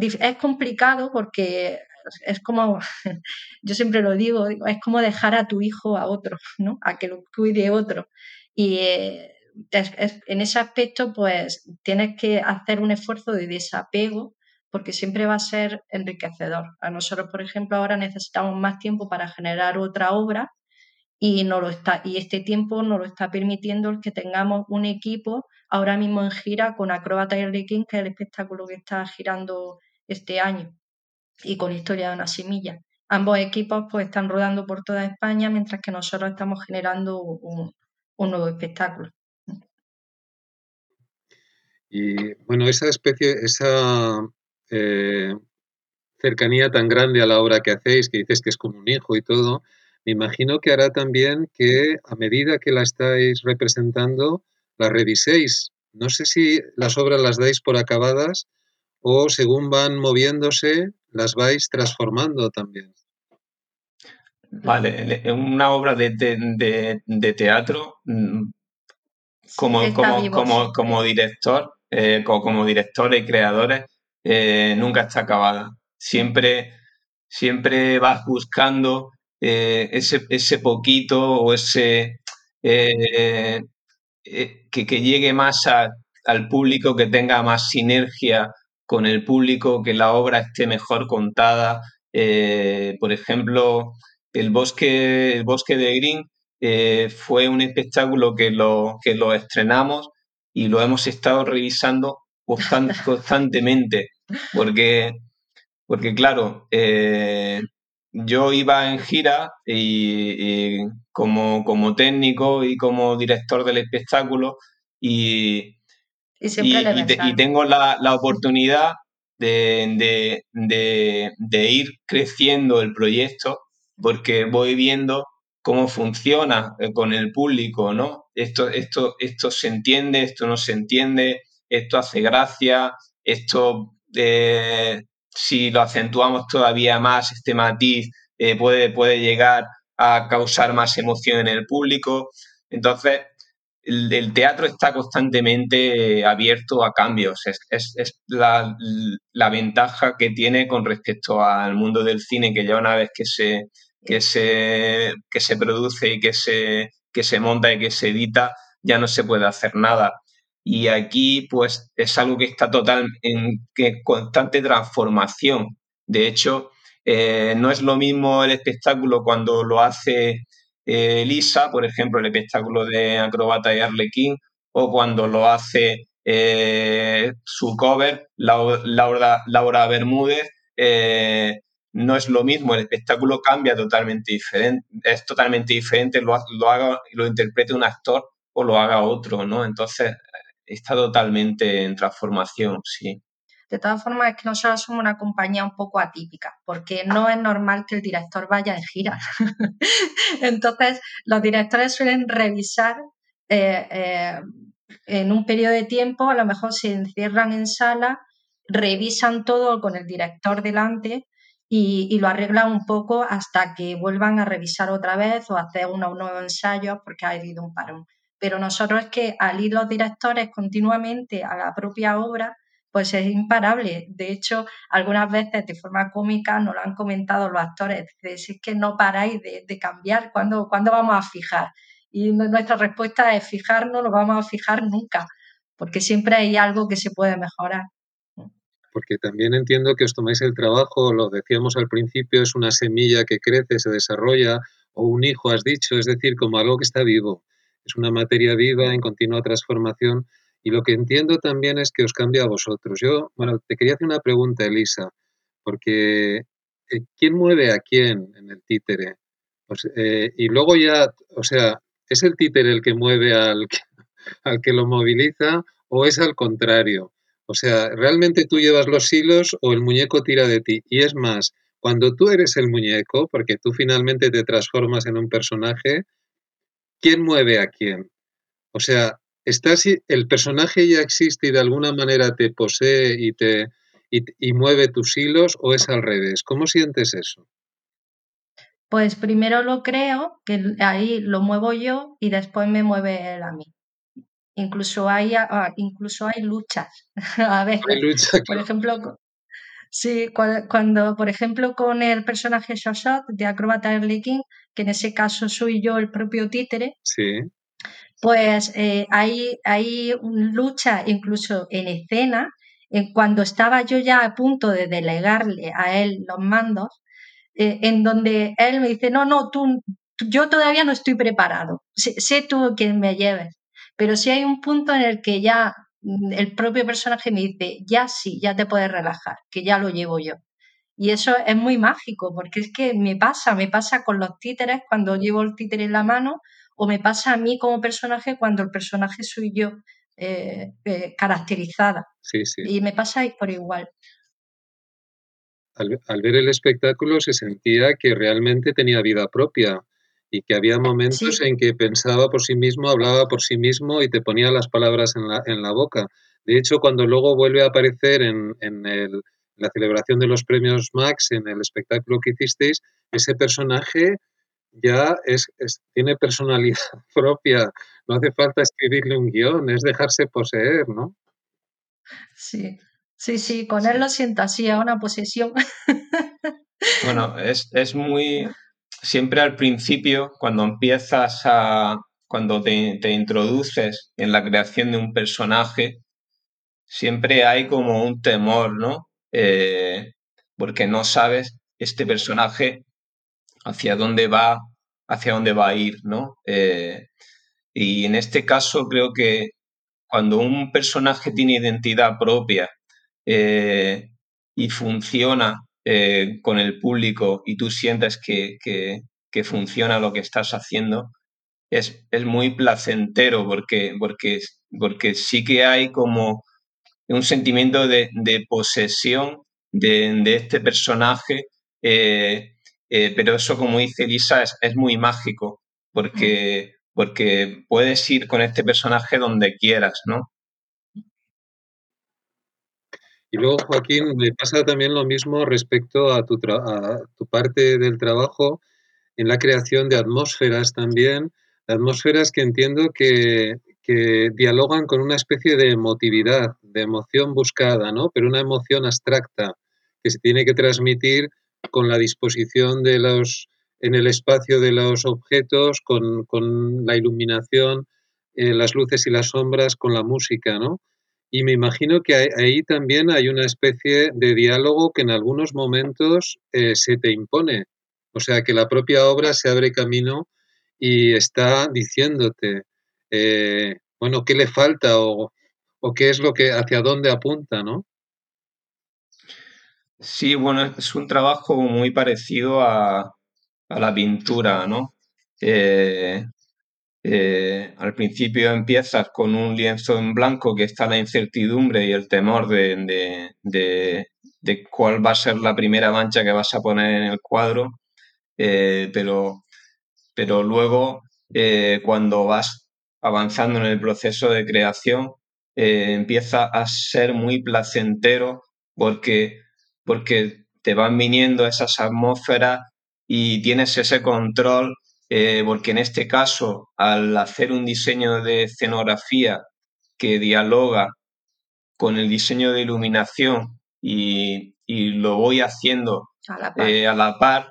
es complicado porque es como, yo siempre lo digo, es como dejar a tu hijo a otro, ¿no? A que lo cuide otro. Y eh, en ese aspecto, pues tienes que hacer un esfuerzo de desapego porque siempre va a ser enriquecedor. A nosotros, por ejemplo, ahora necesitamos más tiempo para generar otra obra y, no lo está, y este tiempo nos lo está permitiendo el que tengamos un equipo ahora mismo en gira con Acróbata y Arlequín, que es el espectáculo que está girando este año, y con Historia de una semilla. Ambos equipos pues están rodando por toda España mientras que nosotros estamos generando un, nuevo espectáculo. Y bueno, esa especie, esa eh, cercanía tan grande a la obra que hacéis, que dices que es como un hijo y todo, me imagino que hará también que a medida que la estáis representando, la reviséis. No sé si las obras las dais por acabadas o según van moviéndose, las vais transformando también. Vale, una obra de, teatro, mm, como, como, como, director, eh, como, directores y creadores, eh, nunca está acabada. Siempre, siempre vas buscando eh, ese, ese, poquito o ese eh, eh, que, que, llegue más al público, que tenga más sinergia con el público, que la obra esté mejor contada. por ejemplo, el bosque, el bosque de Green fue un espectáculo que lo, que lo estrenamos y lo hemos estado revisando constantemente, porque, porque claro, yo iba en gira y, como, como, técnico y como director del espectáculo y, y, tengo la, la oportunidad de, de, de, ir creciendo el proyecto porque voy viendo cómo funciona eh, con el público, ¿no? Esto, esto, esto se entiende, esto no se entiende, esto hace gracia, esto eh, si lo acentuamos todavía más, este matiz eh, puede, puede llegar a causar más emoción en el público. Entonces, el, teatro está constantemente abierto a cambios. Es, la, ventaja que tiene con respecto al mundo del cine, que ya una vez que se, que se, que se produce y que se, que se monta y que se edita, ya no se puede hacer nada y aquí pues es algo que está total en constante transformación. De hecho, eh, no es lo mismo el espectáculo cuando lo hace eh, Lisa, por ejemplo, el espectáculo de Acrobata y Arlequín, o cuando lo hace eh, su cover, Laura, Laura Bermúdez, no es lo mismo, el espectáculo cambia totalmente diferente, es totalmente diferente, lo, lo, haga, lo interprete un actor o lo haga otro, ¿no? Entonces, está totalmente en transformación, sí. De todas formas, es que nosotros somos una compañía un poco atípica, porque no es normal que el director vaya en gira. Entonces, los directores suelen revisar eh, eh, en un periodo de tiempo, a lo mejor se encierran en sala, revisan todo con el director delante y, lo arreglan un poco hasta que vuelvan a revisar otra vez o hacer unos nuevos ensayos porque ha habido un parón. Pero nosotros es que al ir los directores continuamente a la propia obra, pues es imparable. De hecho, algunas veces de forma cómica nos lo han comentado los actores, es que no paráis de, cambiar, ¿cuándo, ¿cuándo, vamos a fijar? Y nuestra respuesta es fijar, no vamos a fijar nunca, porque siempre hay algo que se puede mejorar porque también entiendo que os tomáis el trabajo, lo decíamos al principio, es una semilla que crece, se desarrolla, o un hijo, has dicho, es decir, como algo que está vivo, es una materia viva en continua transformación. Y lo que entiendo también es que os cambia a vosotros. Yo, bueno, te quería hacer una pregunta, Elisa, porque eh, ¿quién mueve a quién en el títere? Pues, eh, y luego ya, o sea, ¿es el títere el que mueve al al que lo moviliza o es al contrario? O sea, realmente tú llevas los hilos o el muñeco tira de ti. Y es más, cuando tú eres el muñeco, porque tú finalmente te transformas en un personaje, ¿quién mueve a quién? O sea, estás, el personaje ya existe y de alguna manera te posee y te y, mueve tus hilos o es al revés. ¿Cómo sientes eso? Pues primero lo creo, que ahí lo muevo yo y después me mueve él a mí. Incluso hay, ah, incluso hay luchas. a ver, por ejemplo, sí, cuando, por ejemplo, con el personaje Shoshot de Acrobata Early King, que en ese caso soy yo el propio títere, sí. pues eh, hay, hay lucha incluso en escena, en cuando estaba yo ya a punto de delegarle a él los mandos, eh, en donde él me dice, no, no, tú, yo todavía no estoy preparado, sé, sé tú quien me lleves. Pero si hay un punto en el que ya mm, el propio personaje me dice, ya sí, ya te puedes relajar, que ya lo llevo yo. Y eso es muy mágico, porque es que me pasa, me pasa con los títeres cuando llevo el títere en la mano, o me pasa a mí como personaje cuando el personaje soy yo eh, eh, caracterizada. Sí, sí. Y me pasa por igual. al, ver el espectáculo se sentía que realmente tenía vida propia y que había momentos en que pensaba por sí mismo, hablaba por sí mismo y te ponía las palabras en la, en la boca. De hecho, cuando luego vuelve a aparecer en, en, el, la celebración de los premios Max, en el espectáculo que hicisteis, ese personaje ya es, tiene personalidad propia. No hace falta escribirle un guion, es dejarse poseer, ¿no? Sí, sí, sí, con él lo siento así, a una posesión. Bueno, es, es muy, siempre al principio, cuando empiezas a, cuando te, introduces en la creación de un personaje, siempre hay como un temor, ¿no? Eh, porque no sabes este personaje hacia dónde va, hacia dónde va a ir, ¿no? Eh, y en este caso creo que cuando un personaje tiene identidad propia eh, y funciona con el público y tú sientes que, funciona lo que estás haciendo, es, es muy placentero porque, porque, porque sí que hay como un sentimiento de, posesión de, este personaje, eh, eh, pero eso, como dice Lisa, es, muy mágico porque, porque puedes ir con este personaje donde quieras, ¿no? Y luego, Joaquín, me pasa también lo mismo respecto a tu, tu parte del trabajo en la creación de atmósferas también, atmósferas que entiendo que, que, dialogan con una especie de emotividad, de emoción buscada, ¿no? Pero una emoción abstracta que se tiene que transmitir con la disposición de los en el espacio de los objetos, con, con la iluminación, eh, las luces y las sombras, con la música, ¿no? Y me imagino que ahí también hay una especie de diálogo que en algunos momentos eh, se te impone. O sea, que la propia obra se abre camino y está diciéndote, eh, bueno, qué le falta o, qué es lo que, hacia dónde apunta, ¿no? Sí, bueno, es un trabajo muy parecido a, la pintura, ¿no? Eh, al principio empiezas con un lienzo en blanco que está la incertidumbre y el temor de, de cuál va a ser la primera mancha que vas a poner en el cuadro, eh, pero, pero luego eh, cuando vas avanzando en el proceso de creación, eh, empieza a ser muy placentero porque, porque te van viniendo esas atmósferas y tienes ese control, porque en este caso, al hacer un diseño de escenografía que dialoga con el diseño de iluminación y, lo voy haciendo a la par,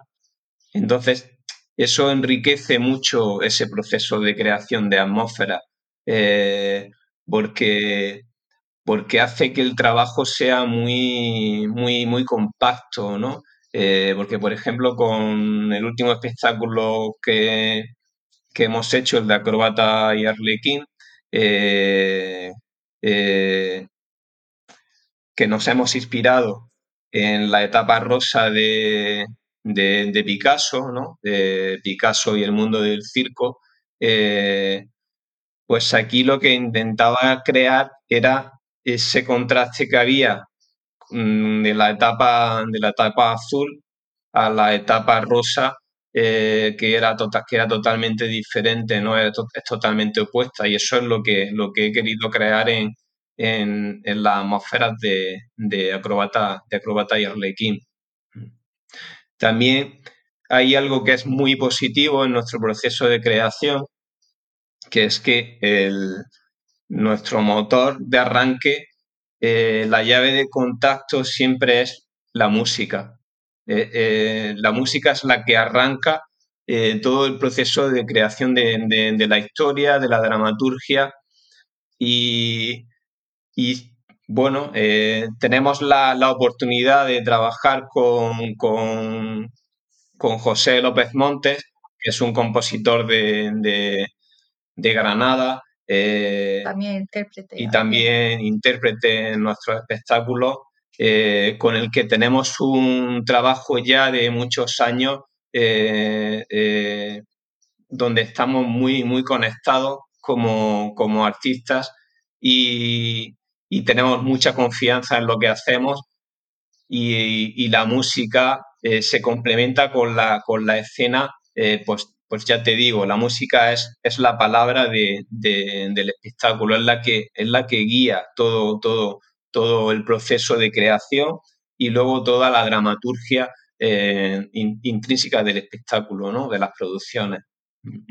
entonces, eso enriquece mucho ese proceso de creación de atmósfera, eh, porque, porque hace que el trabajo sea muy, muy, muy compacto, ¿no? Eh, porque, por ejemplo, con el último espectáculo que, hemos hecho, el de Acrobata y Arlequín, eh, que nos hemos inspirado en la etapa rosa de, de, Picasso, ¿no? De Picasso y el mundo del circo, eh, pues aquí lo que intentaba crear era ese contraste que había mm, de la etapa, de la etapa azul a la etapa rosa, eh, que, era tota, que era totalmente diferente, ¿no? Es, totalmente opuesta. Y eso es lo que, lo que he querido crear en, en, las atmósferas de, de, acrobata, de acrobata y arlequín. También hay algo que es muy positivo en nuestro proceso de creación, que es que nuestro motor de arranque, eh, la llave de contacto siempre es la música. Eh, eh, la música es la que arranca todo el proceso de creación de, la historia, de la dramaturgia y, bueno, tenemos la, oportunidad de trabajar con, con José López Montes, que es un compositor de, Granada. Eh, también intérprete. Y también intérprete en nuestro espectáculo, eh, con el que tenemos un trabajo ya de muchos años, eh, donde estamos muy, muy conectados como, como artistas y, y, tenemos mucha confianza en lo que hacemos y, y la música eh, se complementa con la, con la escena, eh, pues, pues ya te digo, la música es, es la palabra del espectáculo, es la que, es la que guía todo, todo, todo el proceso de creación y luego toda la dramaturgia eh, intrínseca del espectáculo, ¿no? de las producciones.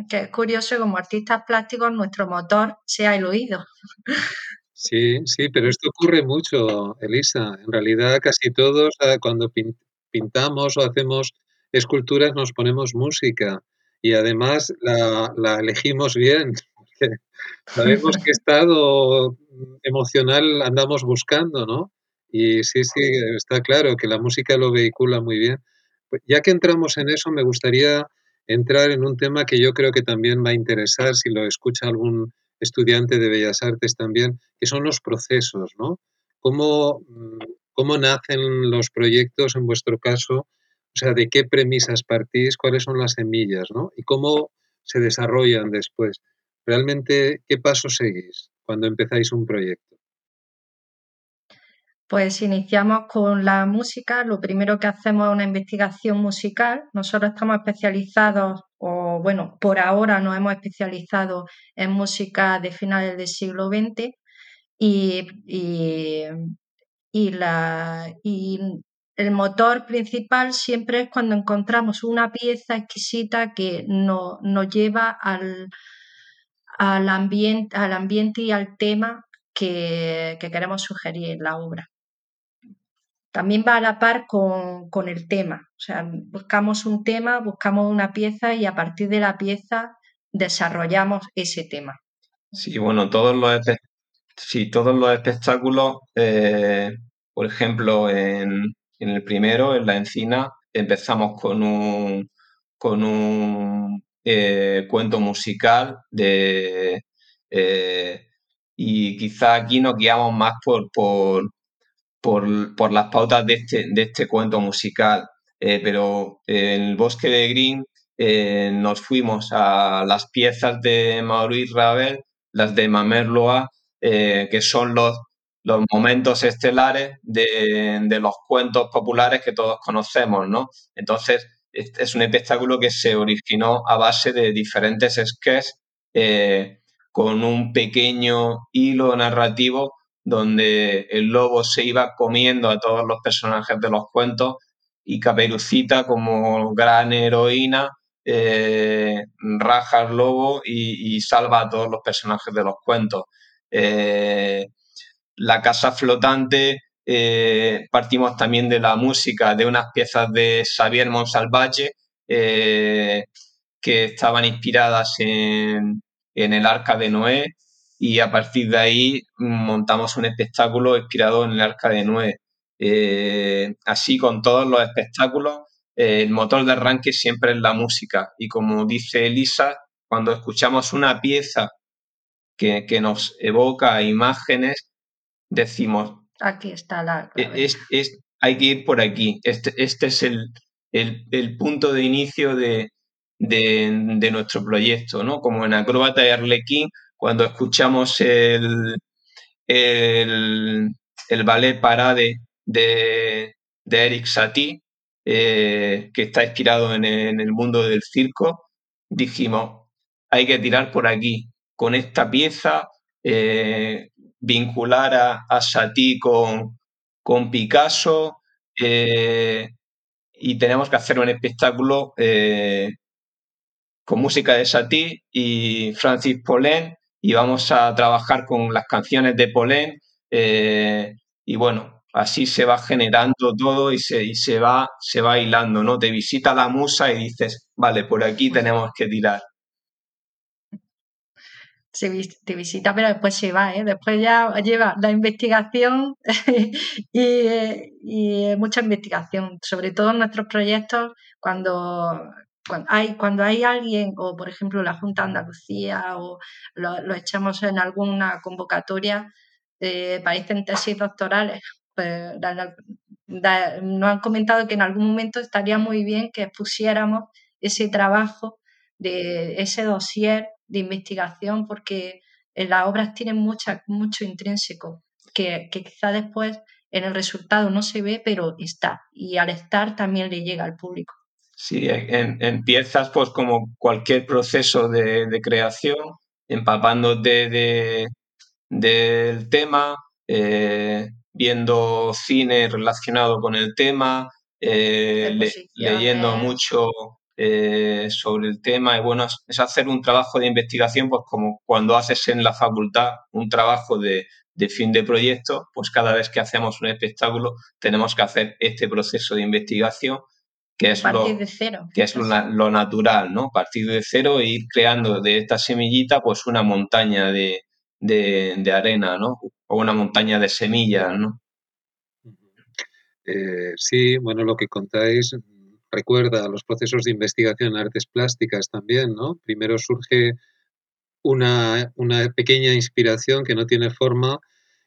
Que es curioso, como artistas plásticos, nuestro motor sea el oído. Sí, sí, pero esto ocurre mucho, Elisa. En realidad, casi todos, ah, cuando pintamos o hacemos esculturas nos ponemos música y además la, elegimos bien, sabemos qué estado emocional andamos buscando, ¿no? Y sí, sí, está claro que la música lo vehicula muy bien. Pues ya que entramos en eso, me gustaría entrar en un tema que yo creo que también va a interesar si lo escucha algún estudiante de Bellas Artes también, que son los procesos, ¿no? ¿Cómo, mm, cómo nacen los proyectos en vuestro caso, o sea, de qué premisas partís, cuáles son las semillas, ¿no? Y cómo se desarrollan después. Realmente, ¿qué pasos seguís cuando empezáis un proyecto? Pues iniciamos con la música. Lo primero que hacemos es una investigación musical. Nosotros estamos especializados, o bueno, por ahora nos hemos especializado en música de finales del siglo XX y, y y, la, y el motor principal siempre es cuando encontramos una pieza exquisita que nos lleva al, al, ambiente, al ambiente y al tema que, queremos sugerir en la obra. También va a la par con, con, el tema, o sea, buscamos un tema, buscamos una pieza y a partir de la pieza desarrollamos ese tema. Sí, bueno, todos los, Sí, todos los espectáculos, eh, por ejemplo, en, el primero, en la encina, empezamos con un, con un eh, cuento musical de, eh, y quizá aquí nos guiamos más por, por, por, las pautas de este, de este cuento musical. pero en el bosque de Green nos fuimos a las piezas de Maurice Ravel, las de Mamerloa, que son los, los momentos estelares de, los cuentos populares que todos conocemos, ¿no? Entonces, es un espectáculo que se originó a base de diferentes sketches eh, con un pequeño hilo narrativo donde el lobo se iba comiendo a todos los personajes de los cuentos y Caperucita como gran heroína eh, raja al lobo y, salva a todos los personajes de los cuentos. Eh, la casa flotante eh, partimos también de la música de unas piezas de Xavier Monsalvalle eh, que estaban inspiradas en, el arca de Noé y a partir de ahí montamos un espectáculo inspirado en el arca de Noé. Eh, así con todos los espectáculos, el motor de arranque siempre es la música y como dice Elisa, cuando escuchamos una pieza que, que nos evoca imágenes, decimos, Aquí está la. E, es, hay que ir por aquí. Este, este es el, el, punto de inicio de, de, nuestro proyecto, ¿no? Como en Acróbata y Arlequín, cuando escuchamos el, el, el ballet Parade de, de Eric Satie, eh, que está inspirado en, el mundo del circo, dijimos, hay que tirar por aquí. Con esta pieza eh, vincular a, Satie con, Picasso eh, y tenemos que hacer un espectáculo eh, con música de Satie y Francis Paulen y vamos a trabajar con las canciones de Paulen eh, y bueno, así se va generando todo y se, se, va, se va hilando, ¿no? Te visita la musa y dices, vale, por aquí tenemos que tirar se visita, pero después se va, ¿eh? Después ya lleva la investigación y, mucha investigación, sobre todo en nuestros proyectos, cuando, cuando, hay, cuando hay alguien, o por ejemplo la Junta de Andalucía, o lo, echamos en alguna convocatoria, eh, parecen tesis doctorales, pues nos han comentado que en algún momento estaría muy bien que pusiéramos ese trabajo de ese dossier de investigación porque las obras tienen mucha, mucho intrínseco que, quizá después en el resultado no se ve, pero está. Y al estar también le llega al público. Sí, empiezas pues como cualquier proceso de, creación, empapándote de, del tema, eh, viendo cine relacionado con el tema, eh, leyendo mucho eh, sobre el tema y bueno, es hacer un trabajo de investigación, pues como cuando haces en la facultad un trabajo de, fin de proyecto, pues cada vez que hacemos un espectáculo tenemos que hacer este proceso de investigación que es, lo, que es lo, natural, ¿no? Partir de cero e ir creando de esta semillita pues una montaña de, de, arena, ¿no? O una montaña de semillas, ¿no? Eh, sí, bueno, lo que contáis recuerda los procesos de investigación en artes plásticas también, ¿no? Primero surge una, pequeña inspiración que no tiene forma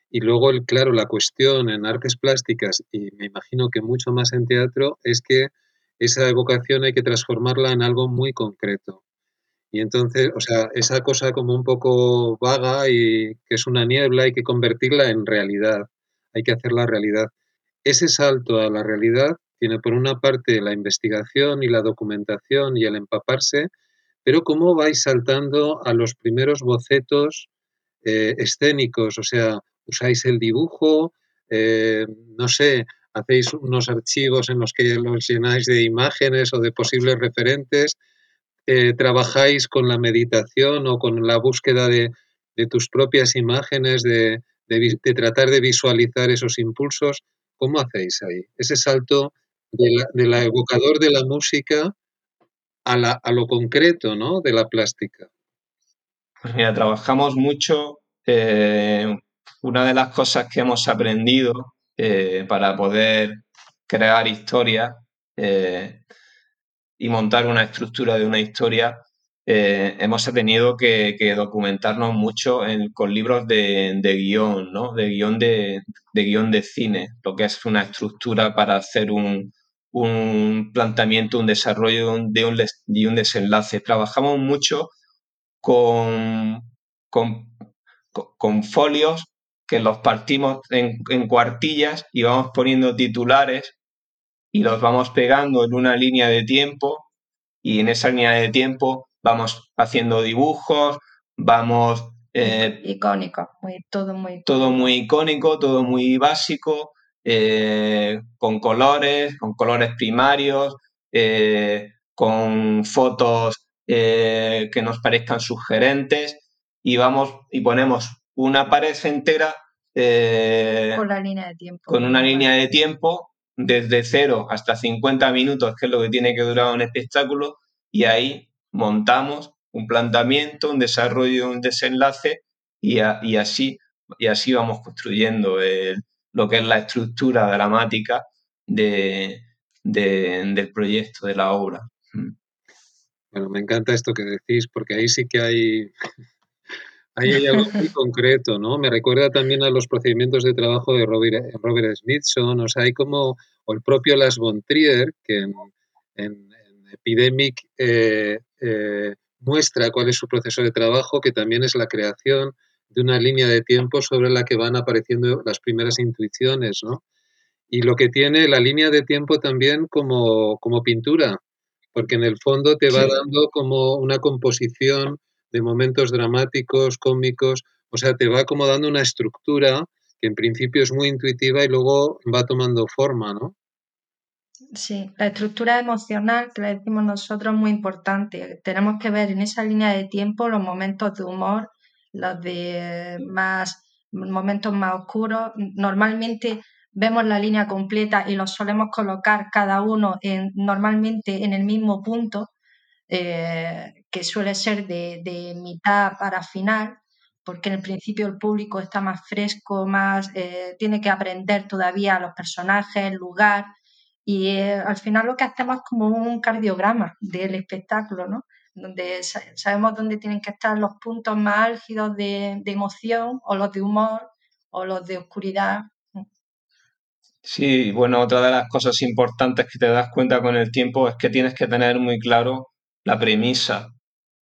y luego, el, claro, la cuestión en artes plásticas y me imagino que mucho más en teatro es que esa evocación hay que transformarla en algo muy concreto. Y entonces, o sea, esa cosa como un poco vaga y que es una niebla, hay que convertirla en realidad, hay que hacerla realidad. Ese salto a la realidad tiene por una parte la investigación y la documentación y el empaparse, pero cómo vais saltando a los primeros bocetos eh, escénicos, o sea, usáis el dibujo, eh, no sé, hacéis unos archivos en los que los llenáis de imágenes o de posibles referentes, eh, trabajáis con la meditación o con la búsqueda de, tus propias imágenes, de, de, tratar de visualizar esos impulsos. ¿Cómo hacéis ahí? Ese salto de la, evocador de la música a, la, a, lo concreto, ¿no? De la plástica. Pues mira, trabajamos mucho. Eh, una de las cosas que hemos aprendido eh, para poder crear historias eh, y montar una estructura de una historia, hemos tenido que, documentarnos mucho con libros de, guion, ¿no? De guion de, de guion de cine, lo que es una estructura para hacer un, un planteamiento, un desarrollo de un, un desenlace. Trabajamos mucho con, con, folios que los partimos en, en, cuartillas y vamos poniendo titulares y los vamos pegando en una línea de tiempo y en esa línea de tiempo vamos haciendo dibujos, vamos... Eh, icónico, todo muy Todo muy icónico, todo muy básico, eh, con colores, con colores primarios, eh, con fotos que nos parezcan sugerentes y vamos y ponemos una pared entera con la línea de tiempo. Con una línea de tiempo desde 0 hasta 50 minutos, que es lo que tiene que durar un espectáculo, y ahí montamos un planteamiento, un desarrollo, un desenlace, y, así, y así vamos construyendo lo que es la estructura dramática de, del proyecto, de la obra. Mm. Bueno, me encanta esto que decís, porque ahí sí que hay hay algo muy concreto, ¿no? Me recuerda también a los procedimientos de trabajo de Robert, Robert Smithson, o sea, hay como, o el propio Las von Trier, que en, Epidemic eh, eh, muestra cuál es su proceso de trabajo, que también es la creación de una línea de tiempo sobre la que van apareciendo las primeras intuiciones, ¿no? Y lo que tiene la línea de tiempo también como, como pintura, porque en el fondo te va dando como una composición de momentos dramáticos, cómicos, o sea, te va como dando una estructura que en principio es muy intuitiva y luego va tomando forma, ¿no? Sí, la estructura emocional, que la decimos nosotros, es muy importante. Tenemos que ver en esa línea de tiempo los momentos de humor, los de más momentos más oscuros. Normalmente vemos la línea completa y los solemos colocar cada uno en, normalmente en el mismo punto eh, que suele ser de, mitad para final, porque en el principio el público está más fresco, más eh, tiene que aprender todavía los personajes, el lugar, y eh, al final lo que hacemos es como un cardiograma del espectáculo, ¿no? Donde sabemos dónde tienen que estar los puntos más álgidos de, de emoción, o los de humor, o los de oscuridad. Sí, bueno, otra de las cosas importantes que te das cuenta con el tiempo es que tienes que tener muy claro la premisa.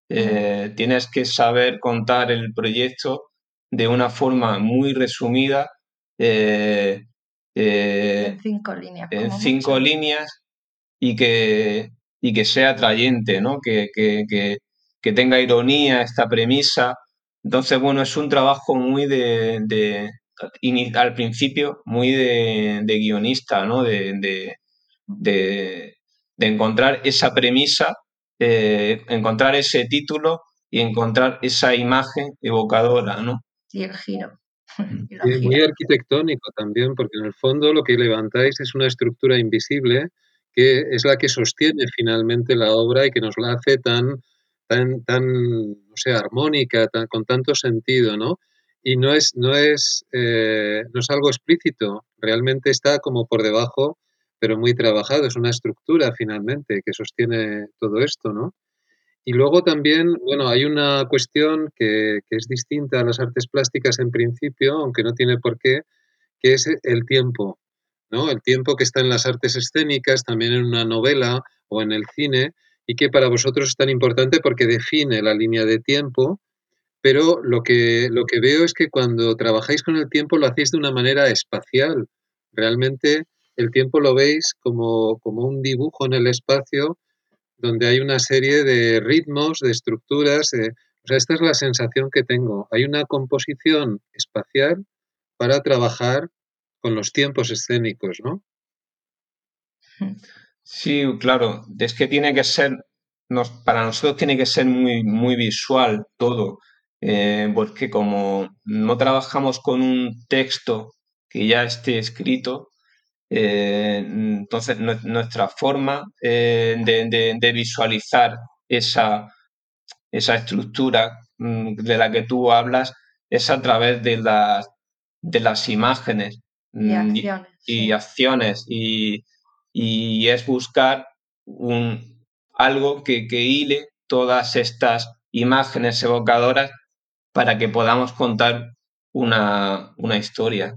Eh, tienes que saber contar el proyecto de una forma muy resumida. Eh, eh, en cinco líneas. En cinco líneas y que, y que sea atrayente, ¿no? Que, tenga ironía esta premisa. Entonces, bueno, es un trabajo muy de, de al principio, muy de, guionista, ¿no? de, de encontrar esa premisa eh, encontrar ese título y encontrar esa imagen evocadora, ¿no? Y el giro. Y muy arquitectónico también, porque en el fondo lo que levantáis es una estructura invisible que es la que sostiene finalmente la obra y que nos la hace tan, tan, tan no sé, armónica, tan, con tanto sentido, ¿no? Y no es, no, es, eh, no es algo explícito, realmente está como por debajo pero muy trabajado, es una estructura finalmente que sostiene todo esto, ¿no? Y luego también, bueno, hay una cuestión que, es distinta a las artes plásticas en principio, aunque no tiene por qué, que es el tiempo, ¿no? El tiempo que está en las artes escénicas, también en una novela o en el cine, y que para vosotros es tan importante porque define la línea de tiempo, pero lo que, lo que veo es que cuando trabajáis con el tiempo lo hacéis de una manera espacial. Realmente el tiempo lo veis como, un dibujo en el espacio donde hay una serie de ritmos, de estructuras. o sea, esta es la sensación que tengo. Hay una composición espacial para trabajar con los tiempos escénicos, ¿no? Sí, claro. Es que tiene que ser, para nosotros tiene que ser muy, muy visual todo, eh, porque como no trabajamos con un texto que ya esté escrito, eh, entonces, nuestra forma eh, de, visualizar esa, esa estructura mm, de la que tú hablas es a través de las, de las imágenes y mm, acciones, y, es buscar un, algo que, que hile todas estas imágenes evocadoras para que podamos contar una, una historia.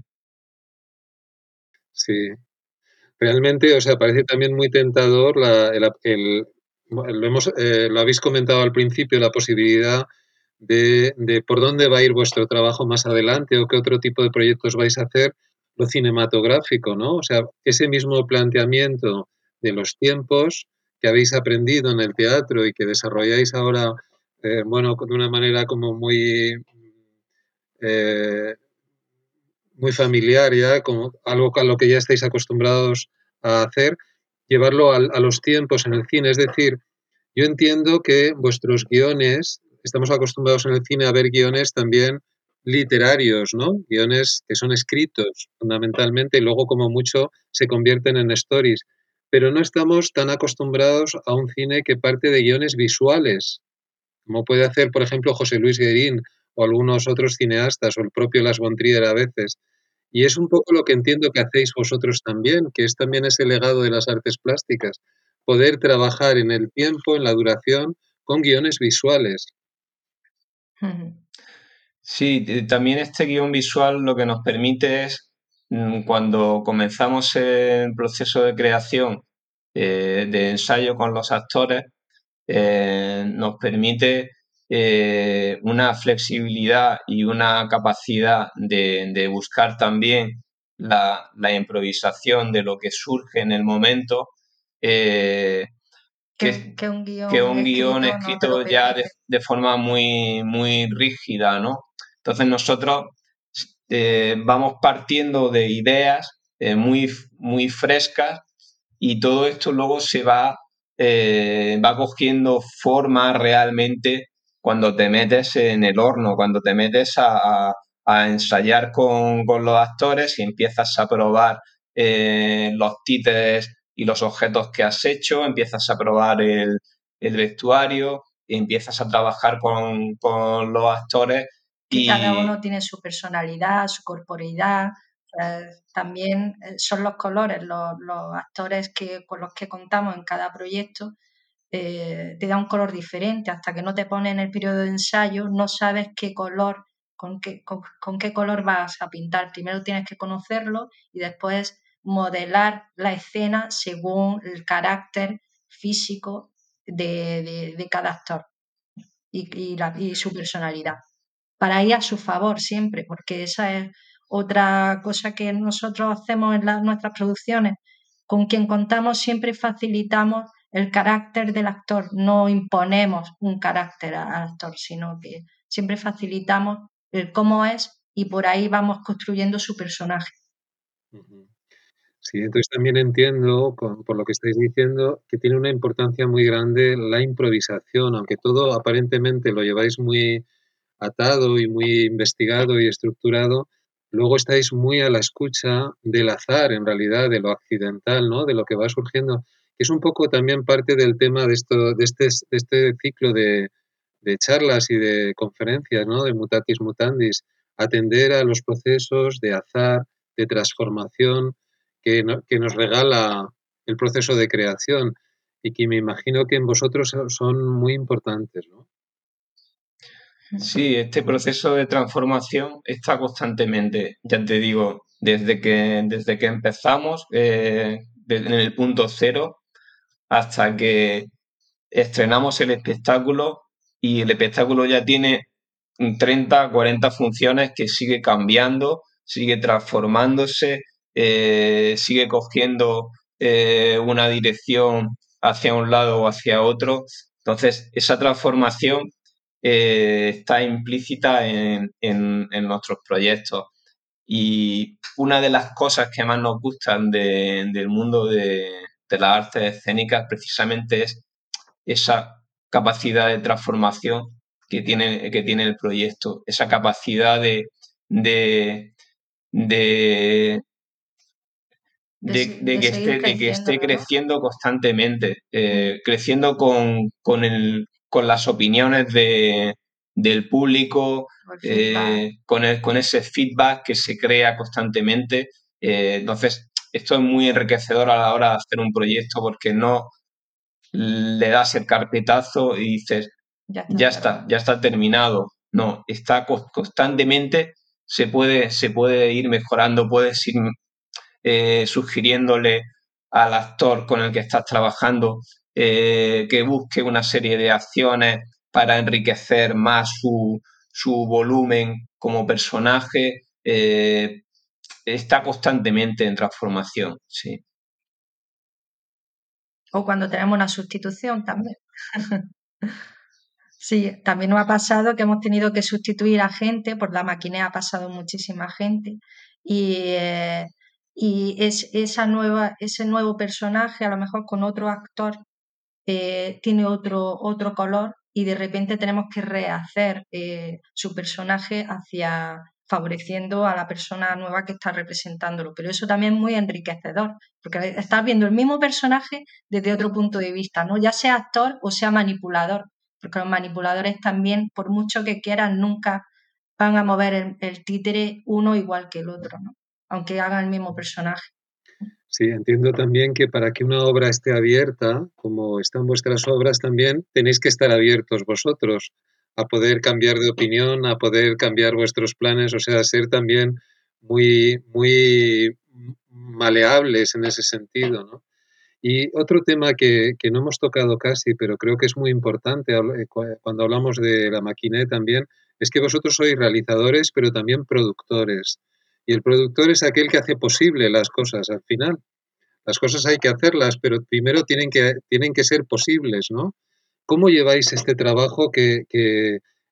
Sí. Realmente, o sea, parece también muy tentador el, lo, hemos, eh, lo habéis comentado al principio, la posibilidad de, de, por dónde va a ir vuestro trabajo más adelante o qué otro tipo de proyectos vais a hacer, lo cinematográfico, ¿no? O sea, ese mismo planteamiento de los tiempos que habéis aprendido en el teatro y que desarrolláis ahora, eh, bueno, de una manera como muy, eh, muy familiar ya, como algo a lo que ya estáis acostumbrados a hacer, llevarlo a, a los tiempos en el cine. Es decir, yo entiendo que vuestros guiones, estamos acostumbrados en el cine a ver guiones también literarios, ¿no? Guiones que son escritos fundamentalmente y luego como mucho se convierten en stories. Pero no estamos tan acostumbrados a un cine que parte de guiones visuales, como puede hacer, por ejemplo, José Luis Guerín o algunos otros cineastas o el propio Las von a veces. Y es un poco lo que entiendo que hacéis vosotros también, que es también ese legado de las artes plásticas, poder trabajar en el tiempo, en la duración, con guiones visuales. Sí, también este guion visual lo que nos permite es, mm, cuando comenzamos el proceso de creación eh, de ensayo con los actores, eh, nos permite eh, una flexibilidad y una capacidad de, buscar también la, improvisación de lo que surge en el momento. Que, un guion, escrito, ya de, forma muy, muy rígida, ¿no? Entonces nosotros eh, vamos partiendo de ideas eh, muy, muy frescas y todo esto luego se va, eh, va cogiendo forma realmente cuando te metes en el horno, cuando te metes a, ensayar con, los actores y empiezas a probar los títeres y los objetos que has hecho, empiezas a probar el, vestuario, empiezas a trabajar con, con los actores y cada uno tiene su personalidad, su corporeidad. también eh, son los colores, los, actores que, con los que contamos en cada proyecto eh, te da un color diferente. Hasta que no te pones en el periodo de ensayo, no sabes qué color, con qué, con, qué color vas a pintar. Primero tienes que conocerlo y después modelar la escena según el carácter físico de, de, cada actor y, y su personalidad para ir a su favor siempre, porque esa es otra cosa que nosotros hacemos en nuestras producciones. Con quien contamos siempre facilitamos el carácter del actor, no imponemos un carácter al actor, sino que siempre facilitamos el cómo es y por ahí vamos construyendo su personaje. Sí, entonces también entiendo, por lo que estáis diciendo, que tiene una importancia muy grande la improvisación, aunque todo aparentemente lo lleváis muy, atado y muy investigado y estructurado, luego estáis muy a la escucha del azar, en realidad, de lo accidental, ¿no? De lo que va surgiendo, es un poco también parte del tema de, esto, de, este, este ciclo de, de, charlas y de conferencias, ¿no? De mutatis mutandis, atender a los procesos de azar, de transformación que, que nos regala el proceso de creación y que me imagino que en vosotros son muy importantes, ¿no? Sí, este proceso de transformación está constantemente, ya te digo, desde que, desde que empezamos eh, en el punto cero hasta que estrenamos el espectáculo y el espectáculo ya tiene 30, 40 funciones que sigue cambiando, sigue transformándose, eh, sigue cogiendo eh, una dirección hacia un lado o hacia otro. Entonces, esa transformación eh, está implícita en, nuestros proyectos. Y una de las cosas que más nos gustan del mundo de, las artes escénicas precisamente es esa capacidad de transformación que tiene, que tiene el proyecto, esa capacidad de, de, de, que, esté, que esté creciendo constantemente, eh, creciendo con, con, el, con las opiniones de, del público, eh, con, con, ese feedback que se crea constantemente. Eh, entonces, esto es muy enriquecedor a la hora de hacer un proyecto porque no le das el carpetazo y dices, ya está, ya está, terminado. No, está constantemente, se puede, se puede ir mejorando, puedes ir eh, sugiriéndole al actor con el que estás trabajando eh, que busque una serie de acciones para enriquecer más su, volumen como personaje. Eh, está constantemente en transformación, sí. O cuando tenemos una sustitución también. sí, también nos ha pasado que hemos tenido que sustituir a gente, por la maquinea ha pasado muchísima gente, y, y es, esa nueva, ese nuevo personaje, a lo mejor con otro actor, eh, tiene otro, otro color y de repente tenemos que rehacer eh, su personaje hacia favoreciendo a la persona nueva que está representándolo. Pero eso también es muy enriquecedor, porque estás viendo el mismo personaje desde otro punto de vista, ¿no? Ya sea actor o sea manipulador, porque los manipuladores también, por mucho que quieran, nunca van a mover el, el títere uno igual que el otro, ¿no? Aunque hagan el mismo personaje. Sí, entiendo también que para que una obra esté abierta, como están vuestras obras también, tenéis que estar abiertos vosotros a poder cambiar de opinión, a poder cambiar vuestros planes, o sea, ser también muy, muy maleables en ese sentido, ¿no? Y otro tema que, que, no hemos tocado casi, pero creo que es muy importante eh, cuando hablamos de la maquiné también, es que vosotros sois realizadores, pero también productores. Y el productor es aquel que hace posible las cosas al final. Las cosas hay que hacerlas, pero primero tienen que, tienen que ser posibles, ¿no? ¿Cómo lleváis este trabajo que,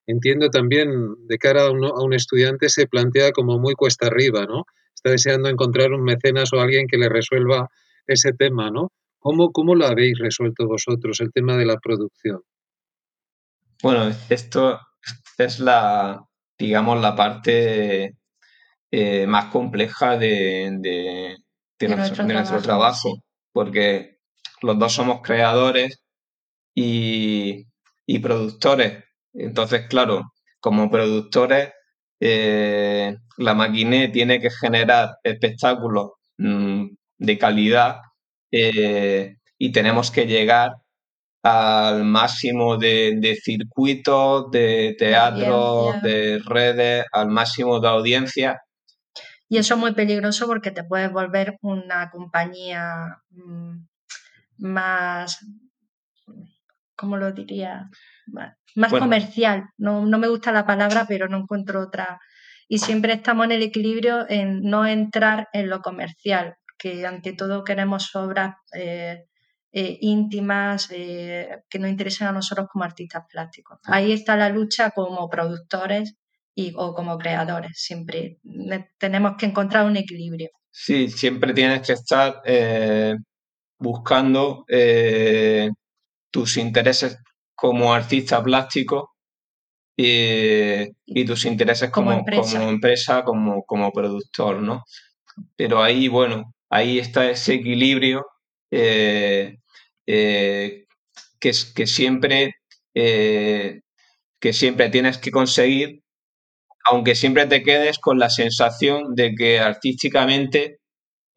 entiendo también de cara a, a, un estudiante se plantea como muy cuesta arriba, ¿no? Está deseando encontrar un mecenas o alguien que le resuelva ese tema, ¿no? ¿Cómo, cómo lo habéis resuelto vosotros, el tema de la producción? Bueno, esto es la, digamos, la parte eh, más compleja de, nuestro, trabajo, porque los dos somos creadores y, productores. Entonces, claro, como productores, eh, la maquiné tiene que generar espectáculos mm, de calidad eh, y tenemos que llegar al máximo de, de circuitos, de teatros, de redes, al máximo de audiencia y eso es muy peligroso porque te puedes volver una compañía mm, más, ¿cómo lo diría? Más comercial. No, me gusta la palabra, pero no encuentro otra. Y siempre estamos en el equilibrio en no entrar en lo comercial, que ante todo queremos obras eh, eh, íntimas eh, que nos interesen a nosotros como artistas plásticos. Ahí está la lucha como productores o como creadores. Siempre tenemos que encontrar un equilibrio. Sí, siempre tienes que estar eh, buscando eh, tus intereses como artista plástico y, tus intereses como, empresa, como, como, productor, ¿no? Pero ahí, bueno, ahí está ese equilibrio eh, que, que, siempre, que siempre tienes que conseguir aunque siempre te quedes con la sensación de que artísticamente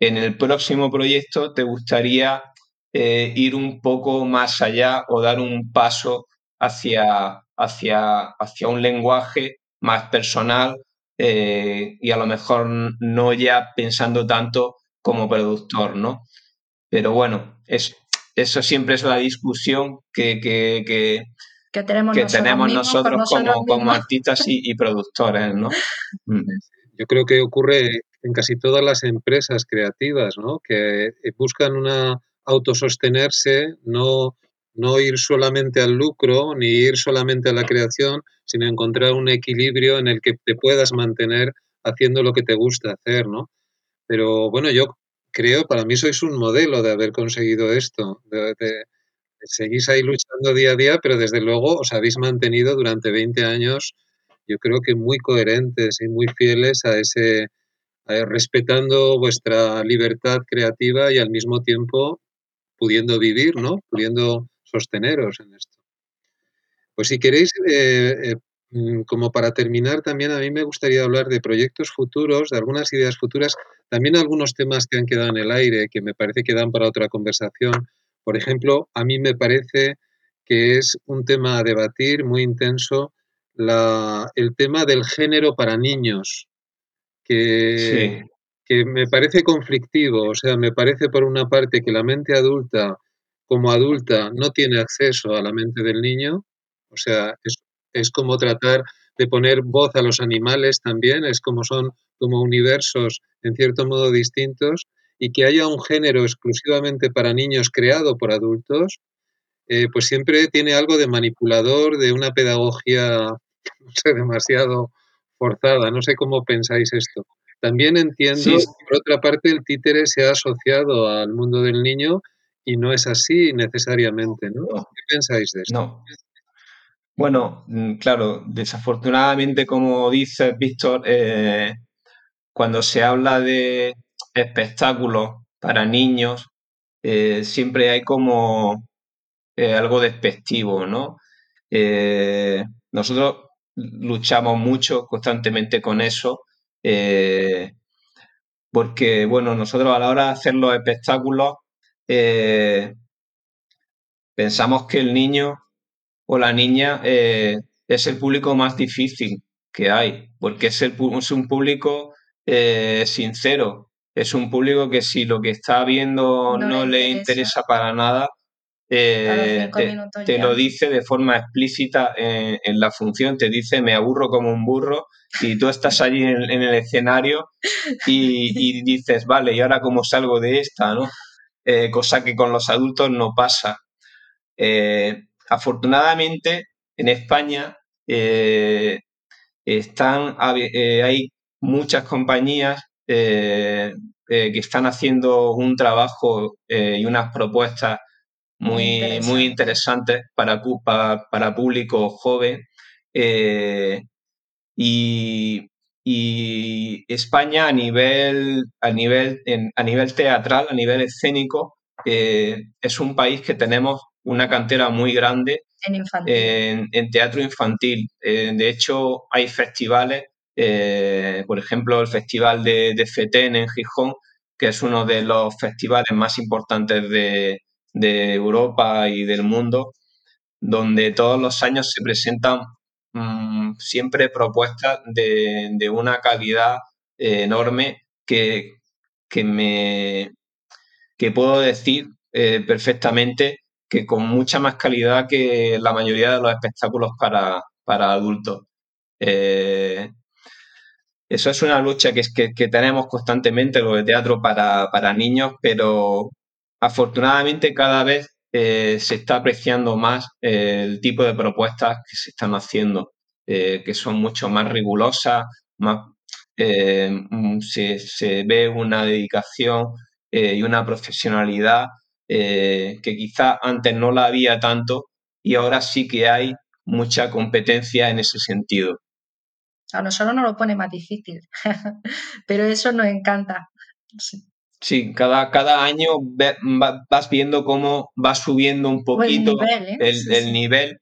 en el próximo proyecto te gustaría eh, ir un poco más allá o dar un paso hacia, hacia, hacia un lenguaje más personal eh, y a lo mejor no ya pensando tanto como productor, ¿no? Pero bueno, es, eso siempre es la discusión que, que, que tenemos nosotros, como, artistas y, productores, ¿no? Mm. Yo creo que ocurre en casi todas las empresas creativas, ¿no? Que eh, buscan una autosostenerse, no, no ir solamente al lucro, ni ir solamente a la creación, sino encontrar un equilibrio en el que te puedas mantener haciendo lo que te gusta hacer, ¿no? Pero bueno, yo creo, para mí sois un modelo de haber conseguido esto, de, seguís ahí luchando día a día, pero desde luego os habéis mantenido durante 20 años, yo creo que muy coherentes y muy fieles a ese, respetando vuestra libertad creativa y al mismo tiempo pudiendo vivir, ¿no? Pudiendo sosteneros en esto. Pues si queréis, eh, eh, mm, como para terminar, también a mí me gustaría hablar de proyectos futuros, de algunas ideas futuras, también algunos temas que han quedado en el aire, que me parece que dan para otra conversación, por ejemplo, a mí me parece que es un tema a debatir muy intenso el tema del género para niños, que, que me parece conflictivo, o sea, me parece por una parte que la mente adulta, como adulta, no tiene acceso a la mente del niño, o sea, es, es como tratar de poner voz a los animales también, es como son como universos en cierto modo distintos, y que haya un género exclusivamente para niños creado por adultos, eh, pues siempre tiene algo de manipulador, de una pedagogía, no sé, demasiado forzada. No sé cómo pensáis esto. También entiendo que, por otra parte, el títere se ha asociado al mundo del niño y no es así necesariamente, ¿no? ¿Qué pensáis de esto? No. Bueno, mm, claro, desafortunadamente, como dice Víctor, eh, cuando se habla de espectáculos para niños, eh, siempre hay como eh, algo despectivo, ¿no? Eh, nosotros luchamos mucho constantemente con eso, porque, bueno, nosotros a la hora de hacer los espectáculos, pensamos que el niño o la niña es el público más difícil que hay, porque es, el, es un público sincero, es un público que si lo que está viendo no, le, interesa. para nada, eh, te, lo dice de forma explícita en, la función, te dice me aburro como un burro y tú estás allí en, el escenario y, dices, vale, ¿y ahora cómo salgo de esta? ¿no? Eh, cosa que con los adultos no pasa. Eh, afortunadamente, en España están, hay muchas compañías eh, eh, que están haciendo un trabajo eh, y unas propuestas muy, muy interesantes para, para, público joven. Y, España a nivel, a nivel, a nivel teatral, a nivel escénico, es un país que tenemos una cantera muy grande en, en teatro infantil. de hecho, hay festivales eh, por ejemplo, el Festival de, de, FETEN en Gijón, que es uno de los festivales más importantes de, Europa y del mundo, donde todos los años se presentan mm, siempre propuestas de, una calidad eh, enorme que, me que puedo decir eh, perfectamente que con mucha más calidad que la mayoría de los espectáculos para, adultos. Eso es una lucha que, tenemos constantemente, lo de teatro para, niños, pero afortunadamente cada vez eh, se está apreciando más eh, el tipo de propuestas que se están haciendo, eh, que son mucho más rigurosas, más, mm, se, ve una dedicación y una profesionalidad que quizá antes no la había tanto y ahora sí que hay mucha competencia en ese sentido. A nosotros nos lo pone más difícil, pero eso nos encanta. Sí. cada, cada año vas viendo cómo va subiendo un poquito ¿eh? el nivel,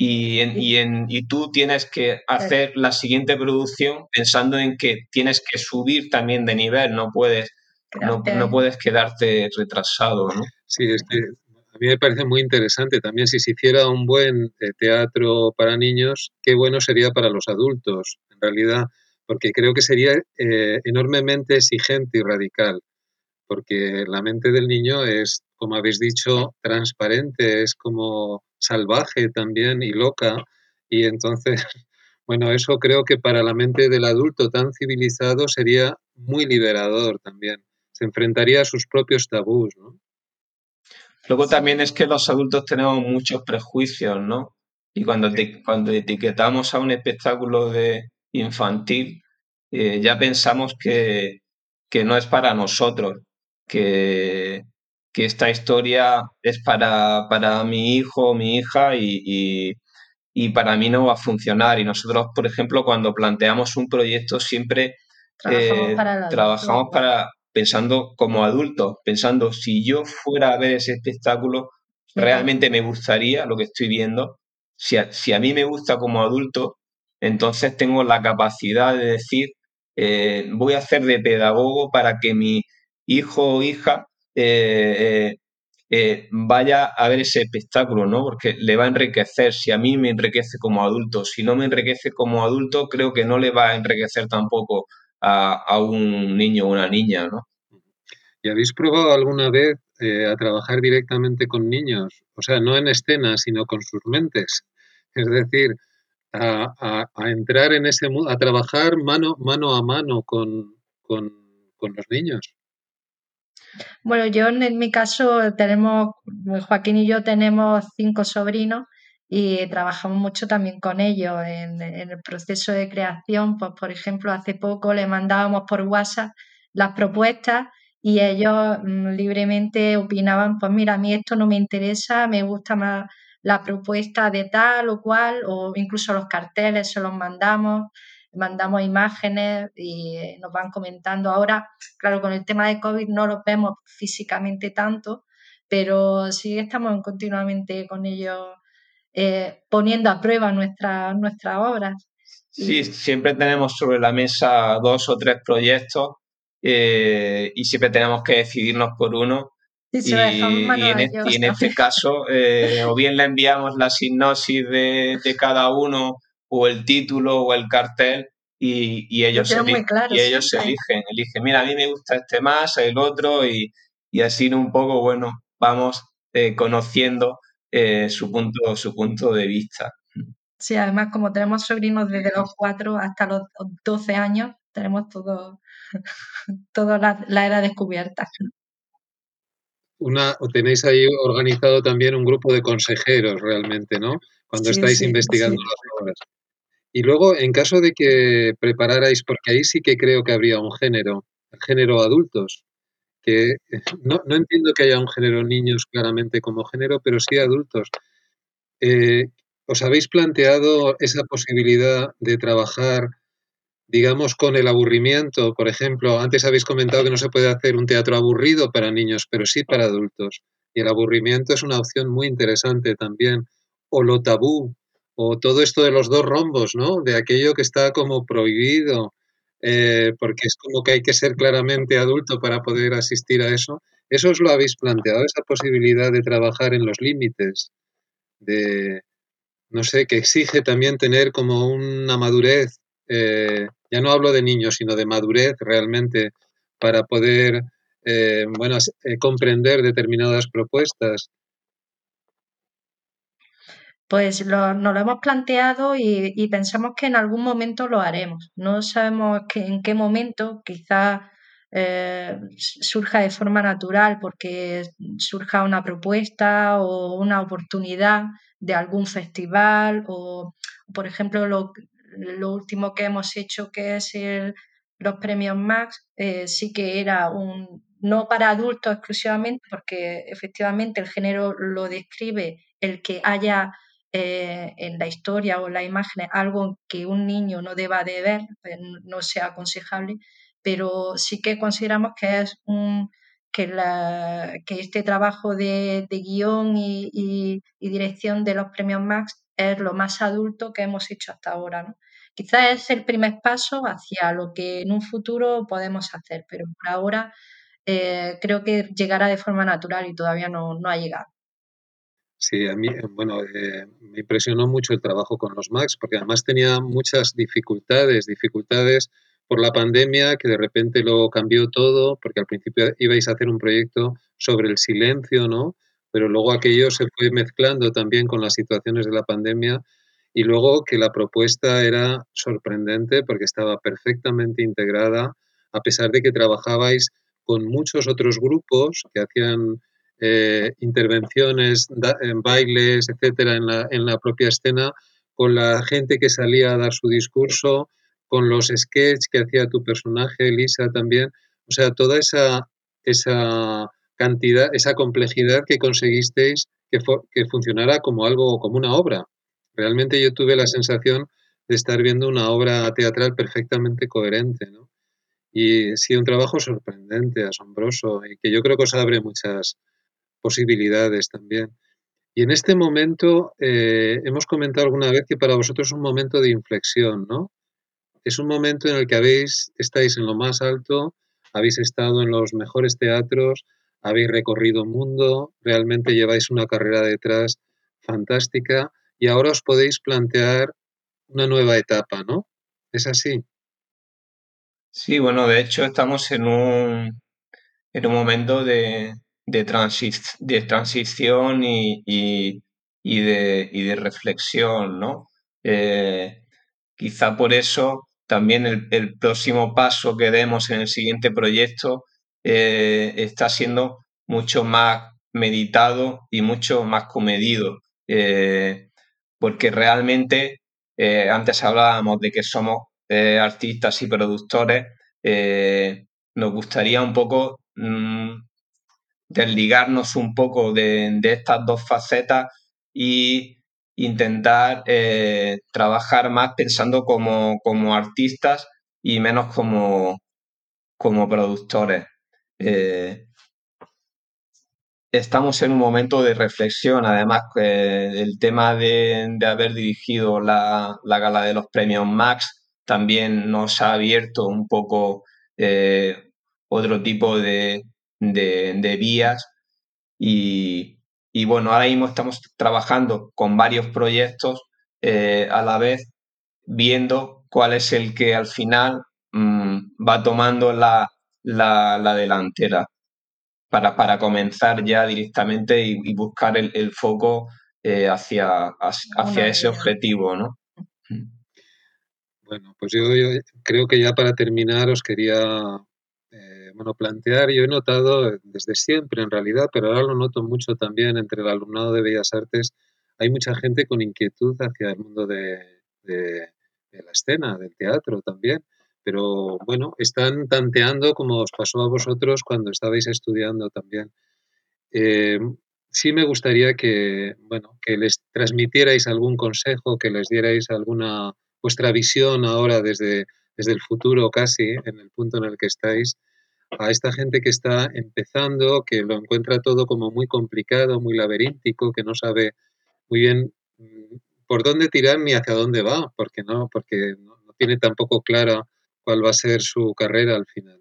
y, y, en, y, tú tienes que hacer la siguiente producción pensando en que tienes que subir también de nivel, no puedes, no, no, puedes quedarte retrasado. ¿no? Sí, es que a mí me parece muy interesante también si se hiciera un buen eh, teatro para niños, qué bueno sería para los adultos, realidad, porque creo que sería eh, enormemente exigente y radical, porque la mente del niño es, como habéis dicho, transparente, es como salvaje también y loca, y entonces, bueno, eso creo que para la mente del adulto tan civilizado sería muy liberador también, se enfrentaría a sus propios tabús, ¿no? Luego también es que los adultos tenemos muchos prejuicios, ¿no? Y cuando, cuando etiquetamos a un espectáculo de infantil, eh, ya pensamos que, no es para nosotros, que, esta historia es para, para mi hijo mi hija y, para mí no va a funcionar. Y nosotros, por ejemplo, cuando planteamos un proyecto siempre trabajamos eh, para, pensando como adulto, pensando si yo fuera a ver ese espectáculo, realmente me gustaría lo que estoy viendo. Si a, si a mí me gusta como adulto, entonces tengo la capacidad de decir, eh, voy a hacer de pedagogo para que mi hijo o hija eh, eh, vaya a ver ese espectáculo, ¿no? Porque le va a enriquecer. Si a mí me enriquece como adulto, si no me enriquece como adulto, creo que no le va a enriquecer tampoco a, un niño o una niña, ¿no? ¿Y habéis probado alguna vez a trabajar directamente con niños? O sea, no en escena, sino con sus mentes. Es decir, a, entrar en ese mundo, a trabajar mano, mano a mano con, con, con los niños. Bueno, yo en mi caso tenemos, Joaquín y yo tenemos cinco sobrinos y trabajamos mucho también con ellos en, el proceso de creación. Pues, por ejemplo, hace poco le mandábamos por WhatsApp las propuestas y ellos mm, libremente opinaban, pues mira, a mí esto no me interesa, me gusta más la propuesta de tal o cual, o incluso los carteles se los mandamos mandamos imágenes y nos van comentando. Ahora, claro, con el tema de COVID no los vemos físicamente tanto, pero sí estamos continuamente con ellos eh, poniendo a prueba nuestras nuestra obras. Sí, siempre tenemos sobre la mesa dos o tres proyectos eh, y siempre tenemos que decidirnos por uno. Y, en este, caso, eh, o bien le enviamos la sinopsis de, de cada uno o el título o el cartel y, ellos, eligen, y ellos eligen, eligen, mira, a mí me gusta este más, el otro y, así un poco, bueno, vamos eh, conociendo eh, su, punto, su punto de vista. Sí, además como tenemos sobrinos desde los 4 hasta los 12 años, tenemos todo, toda la, era descubierta. Una, tenéis ahí organizado también un grupo de consejeros realmente, ¿no? Cuando estáis investigando las obras. Y luego, en caso de que prepararais, porque ahí sí que creo que habría un género, género adultos, que no, no entiendo que haya un género niños claramente como género, pero sí adultos. Eh, ¿Os habéis planteado esa posibilidad de trabajar, digamos, con el aburrimiento? Por ejemplo, antes habéis comentado que no se puede hacer un teatro aburrido para niños, pero sí para adultos. Y el aburrimiento es una opción muy interesante también. O lo tabú, o todo esto de los dos rombos, ¿no? De aquello que está como prohibido, eh, porque es como que hay que ser claramente adulto para poder asistir a eso. ¿Eso os lo habéis planteado, esa posibilidad de trabajar en los límites? De, no sé, que exige también tener como una madurez, eh, ya no hablo de niños, sino de madurez realmente para poder, eh, bueno, comprender determinadas propuestas pues lo, nos lo hemos planteado y, pensamos que en algún momento lo haremos. No sabemos en qué momento, quizás eh, surja de forma natural porque surja una propuesta o una oportunidad de algún festival o, por ejemplo, lo, último que hemos hecho que es los premios Max, eh, sí que era un no para adultos exclusivamente porque efectivamente el género lo describe el que haya eh, en la historia o en la imagen algo que un niño no deba de ver, pues, no sea aconsejable, pero sí que consideramos que es un que, la, que este trabajo de, guion y, dirección de los premios Max es lo más adulto que hemos hecho hasta ahora. ¿no? Quizás es el primer paso hacia lo que en un futuro podemos hacer, pero por ahora eh, creo que llegará de forma natural y todavía no ha llegado. Sí, a mí, eh, bueno, eh, me impresionó mucho el trabajo con los Max, porque además tenía muchas dificultades, dificultades por la pandemia, que de repente lo cambió todo, porque al principio ibais a hacer un proyecto sobre el silencio, ¿no? Pero luego aquello se fue mezclando también con las situaciones de la pandemia y luego que la propuesta era sorprendente porque estaba perfectamente integrada, a pesar de que trabajabais con muchos otros grupos que hacían eh, intervenciones, en bailes, etcétera, en la, en la propia escena, con la gente que salía a dar su discurso, con los sketches que hacía tu personaje, Lisa también. O sea, toda esa, esa cantidad, esa complejidad que conseguisteis que, que funcionara como algo, como una obra. Realmente yo tuve la sensación de estar viendo una obra teatral perfectamente coherente, ¿no? Y sí, un trabajo sorprendente, asombroso, y que yo creo que os abre muchas, posibilidades también. Y en este momento, eh, hemos comentado alguna vez que para vosotros es un momento de inflexión, ¿no? Es un momento en el que habéis, estáis en lo más alto, habéis estado en los mejores teatros, habéis recorrido mundo, realmente lleváis una carrera detrás fantástica y ahora os podéis plantear una nueva etapa, ¿no? ¿Es así? Sí, bueno, de hecho estamos en un, en un momento de, de, de transición y, y, de, y, de, reflexión, ¿no? Eh, quizá por eso también el, próximo paso que demos en el siguiente proyecto eh, está siendo mucho más meditado y mucho más comedido, eh, porque realmente eh, antes hablábamos de que somos artistas y productores, nos gustaría un poco mmm, desligarnos un poco de, de, estas dos facetas y intentar trabajar más pensando como, como, artistas y menos como, como productores. Eh, estamos en un momento de reflexión, además eh, el tema de, de haber dirigido la, la, gala de los premios Max también nos ha abierto un poco eh, otro tipo de, de, vías. Y, y, bueno, ahora mismo estamos trabajando con varios proyectos a la vez, viendo cuál es el que al final mmm, va tomando la, la, la delantera para, para, comenzar ya directamente y, y buscar el, el foco eh, hacia, hacia ese objetivo, ¿no? Bueno, pues yo, yo, creo que ya para terminar os quería eh, bueno, plantear, yo he notado desde siempre en realidad, pero ahora lo noto mucho también entre el alumnado de Bellas Artes, hay mucha gente con inquietud hacia el mundo de, de, de la escena, del teatro también, pero bueno, están tanteando como os pasó a vosotros cuando estabais estudiando también. Eh, sí me gustaría que, bueno, que les transmitierais algún consejo, que les dierais alguna vuestra visión ahora desde, desde el futuro casi, en el punto en el que estáis, a esta gente que está empezando, que lo encuentra todo como muy complicado, muy laberíntico, que no sabe muy bien mm, por dónde tirar ni hacia dónde va, porque no, porque no, no tiene tampoco clara cuál va a ser su carrera al final.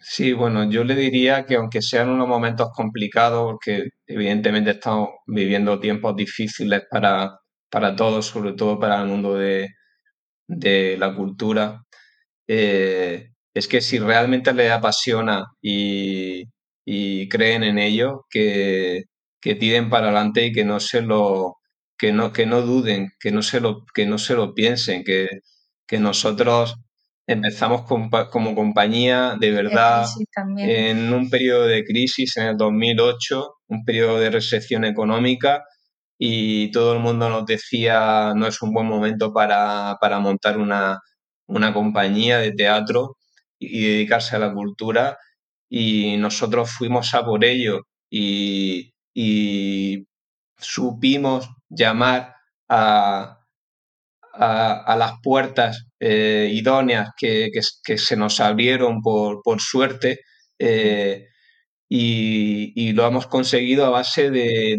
Sí, bueno, yo le diría que aunque sean unos momentos complicados, porque evidentemente estamos viviendo tiempos difíciles para, para todos, sobre todo para el mundo de, de la cultura, eh, es que si realmente les apasiona y, y creen en ello, que, que, tiren para adelante y que no se lo que no, que no duden, que no se lo, que no se lo piensen, que, que nosotros empezamos como compañía de verdad en un periodo de crisis en el 2008, un periodo de recesión económica y todo el mundo nos decía no es un buen momento para, para montar una, una, compañía de teatro y dedicarse a la cultura y nosotros fuimos a por ello y, y supimos llamar a, a, las puertas eh, idóneas que, que, se nos abrieron por, por suerte eh, y, y, lo hemos conseguido a base de,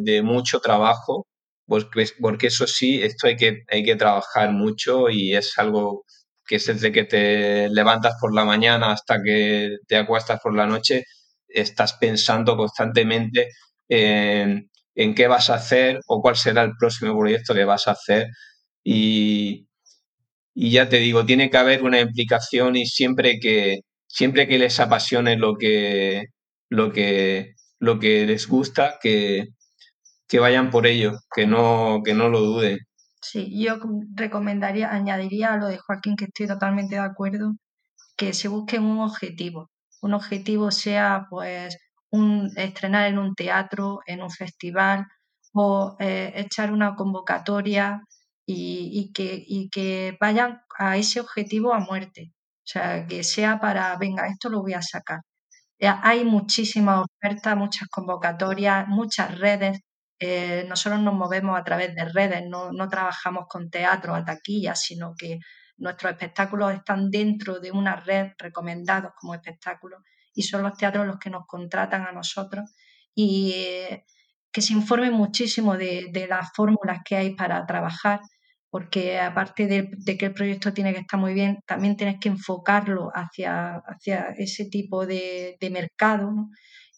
de, mucho trabajo, porque, porque, eso sí, esto hay que, hay que trabajar mucho y es algo que es desde que te levantas por la mañana hasta que te acuestas por la noche, estás pensando constantemente en, en qué vas a hacer o cuál será el próximo proyecto que vas a hacer. Y, y ya te digo, tiene que haber una implicación y siempre que, siempre que les apasione lo que, lo que, lo que les gusta, que, que vayan por ello, que no, que no lo duden. Sí, yo recomendaría, añadiría a lo de Joaquín, que estoy totalmente de acuerdo, que se busquen un objetivo. Un objetivo sea, pues, un, estrenar en un teatro, en un festival, o eh, echar una convocatoria y, y, que, y que vayan a ese objetivo a muerte. O sea, que sea para, venga, esto lo voy a sacar. Hay muchísimas ofertas, muchas convocatorias, muchas redes. Eh, nosotros nos movemos a través de redes, no, no trabajamos con teatro a taquilla, sino que nuestros espectáculos están dentro de una red recomendados como espectáculos y son los teatros los que nos contratan a nosotros y eh, que se informen muchísimo de, de, las fórmulas que hay para trabajar porque aparte de, de, que el proyecto tiene que estar muy bien, también tienes que enfocarlo hacia, hacia ese tipo de, mercado. ¿no?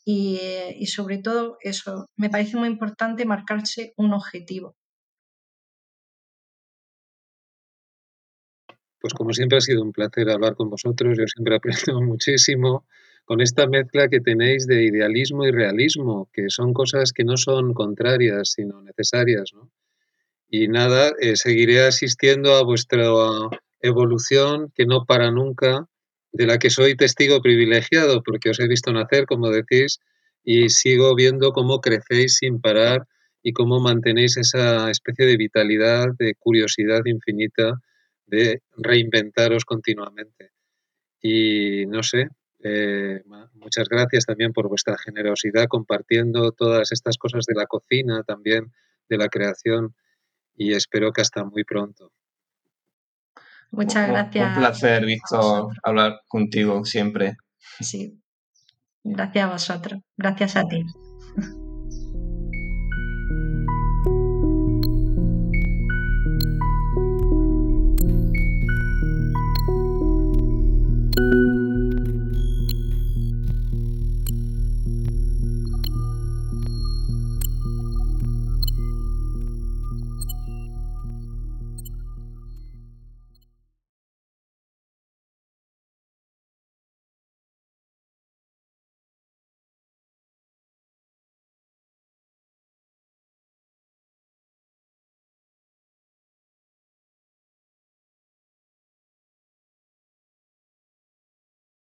Y, y, sobre todo eso, me parece muy importante marcarse un objetivo. pues como siempre ha sido un placer hablar con vosotros, yo siempre aprendo muchísimo con esta mezcla que tenéis de idealismo y realismo, que son cosas que no son contrarias, sino necesarias. ¿no? Y nada, eh, seguiré asistiendo a vuestra evolución que no para nunca, de la que soy testigo privilegiado, porque os he visto nacer, como decís, y sigo viendo cómo crecéis sin parar y cómo mantenéis esa especie de vitalidad, de curiosidad infinita, de reinventaros continuamente. Y no sé, eh, muchas gracias también por vuestra generosidad compartiendo todas estas cosas de la cocina, también de la creación y espero que hasta muy pronto. Muchas gracias. Un placer, Víctor, hablar contigo siempre. Sí, gracias a vosotros, gracias a ti.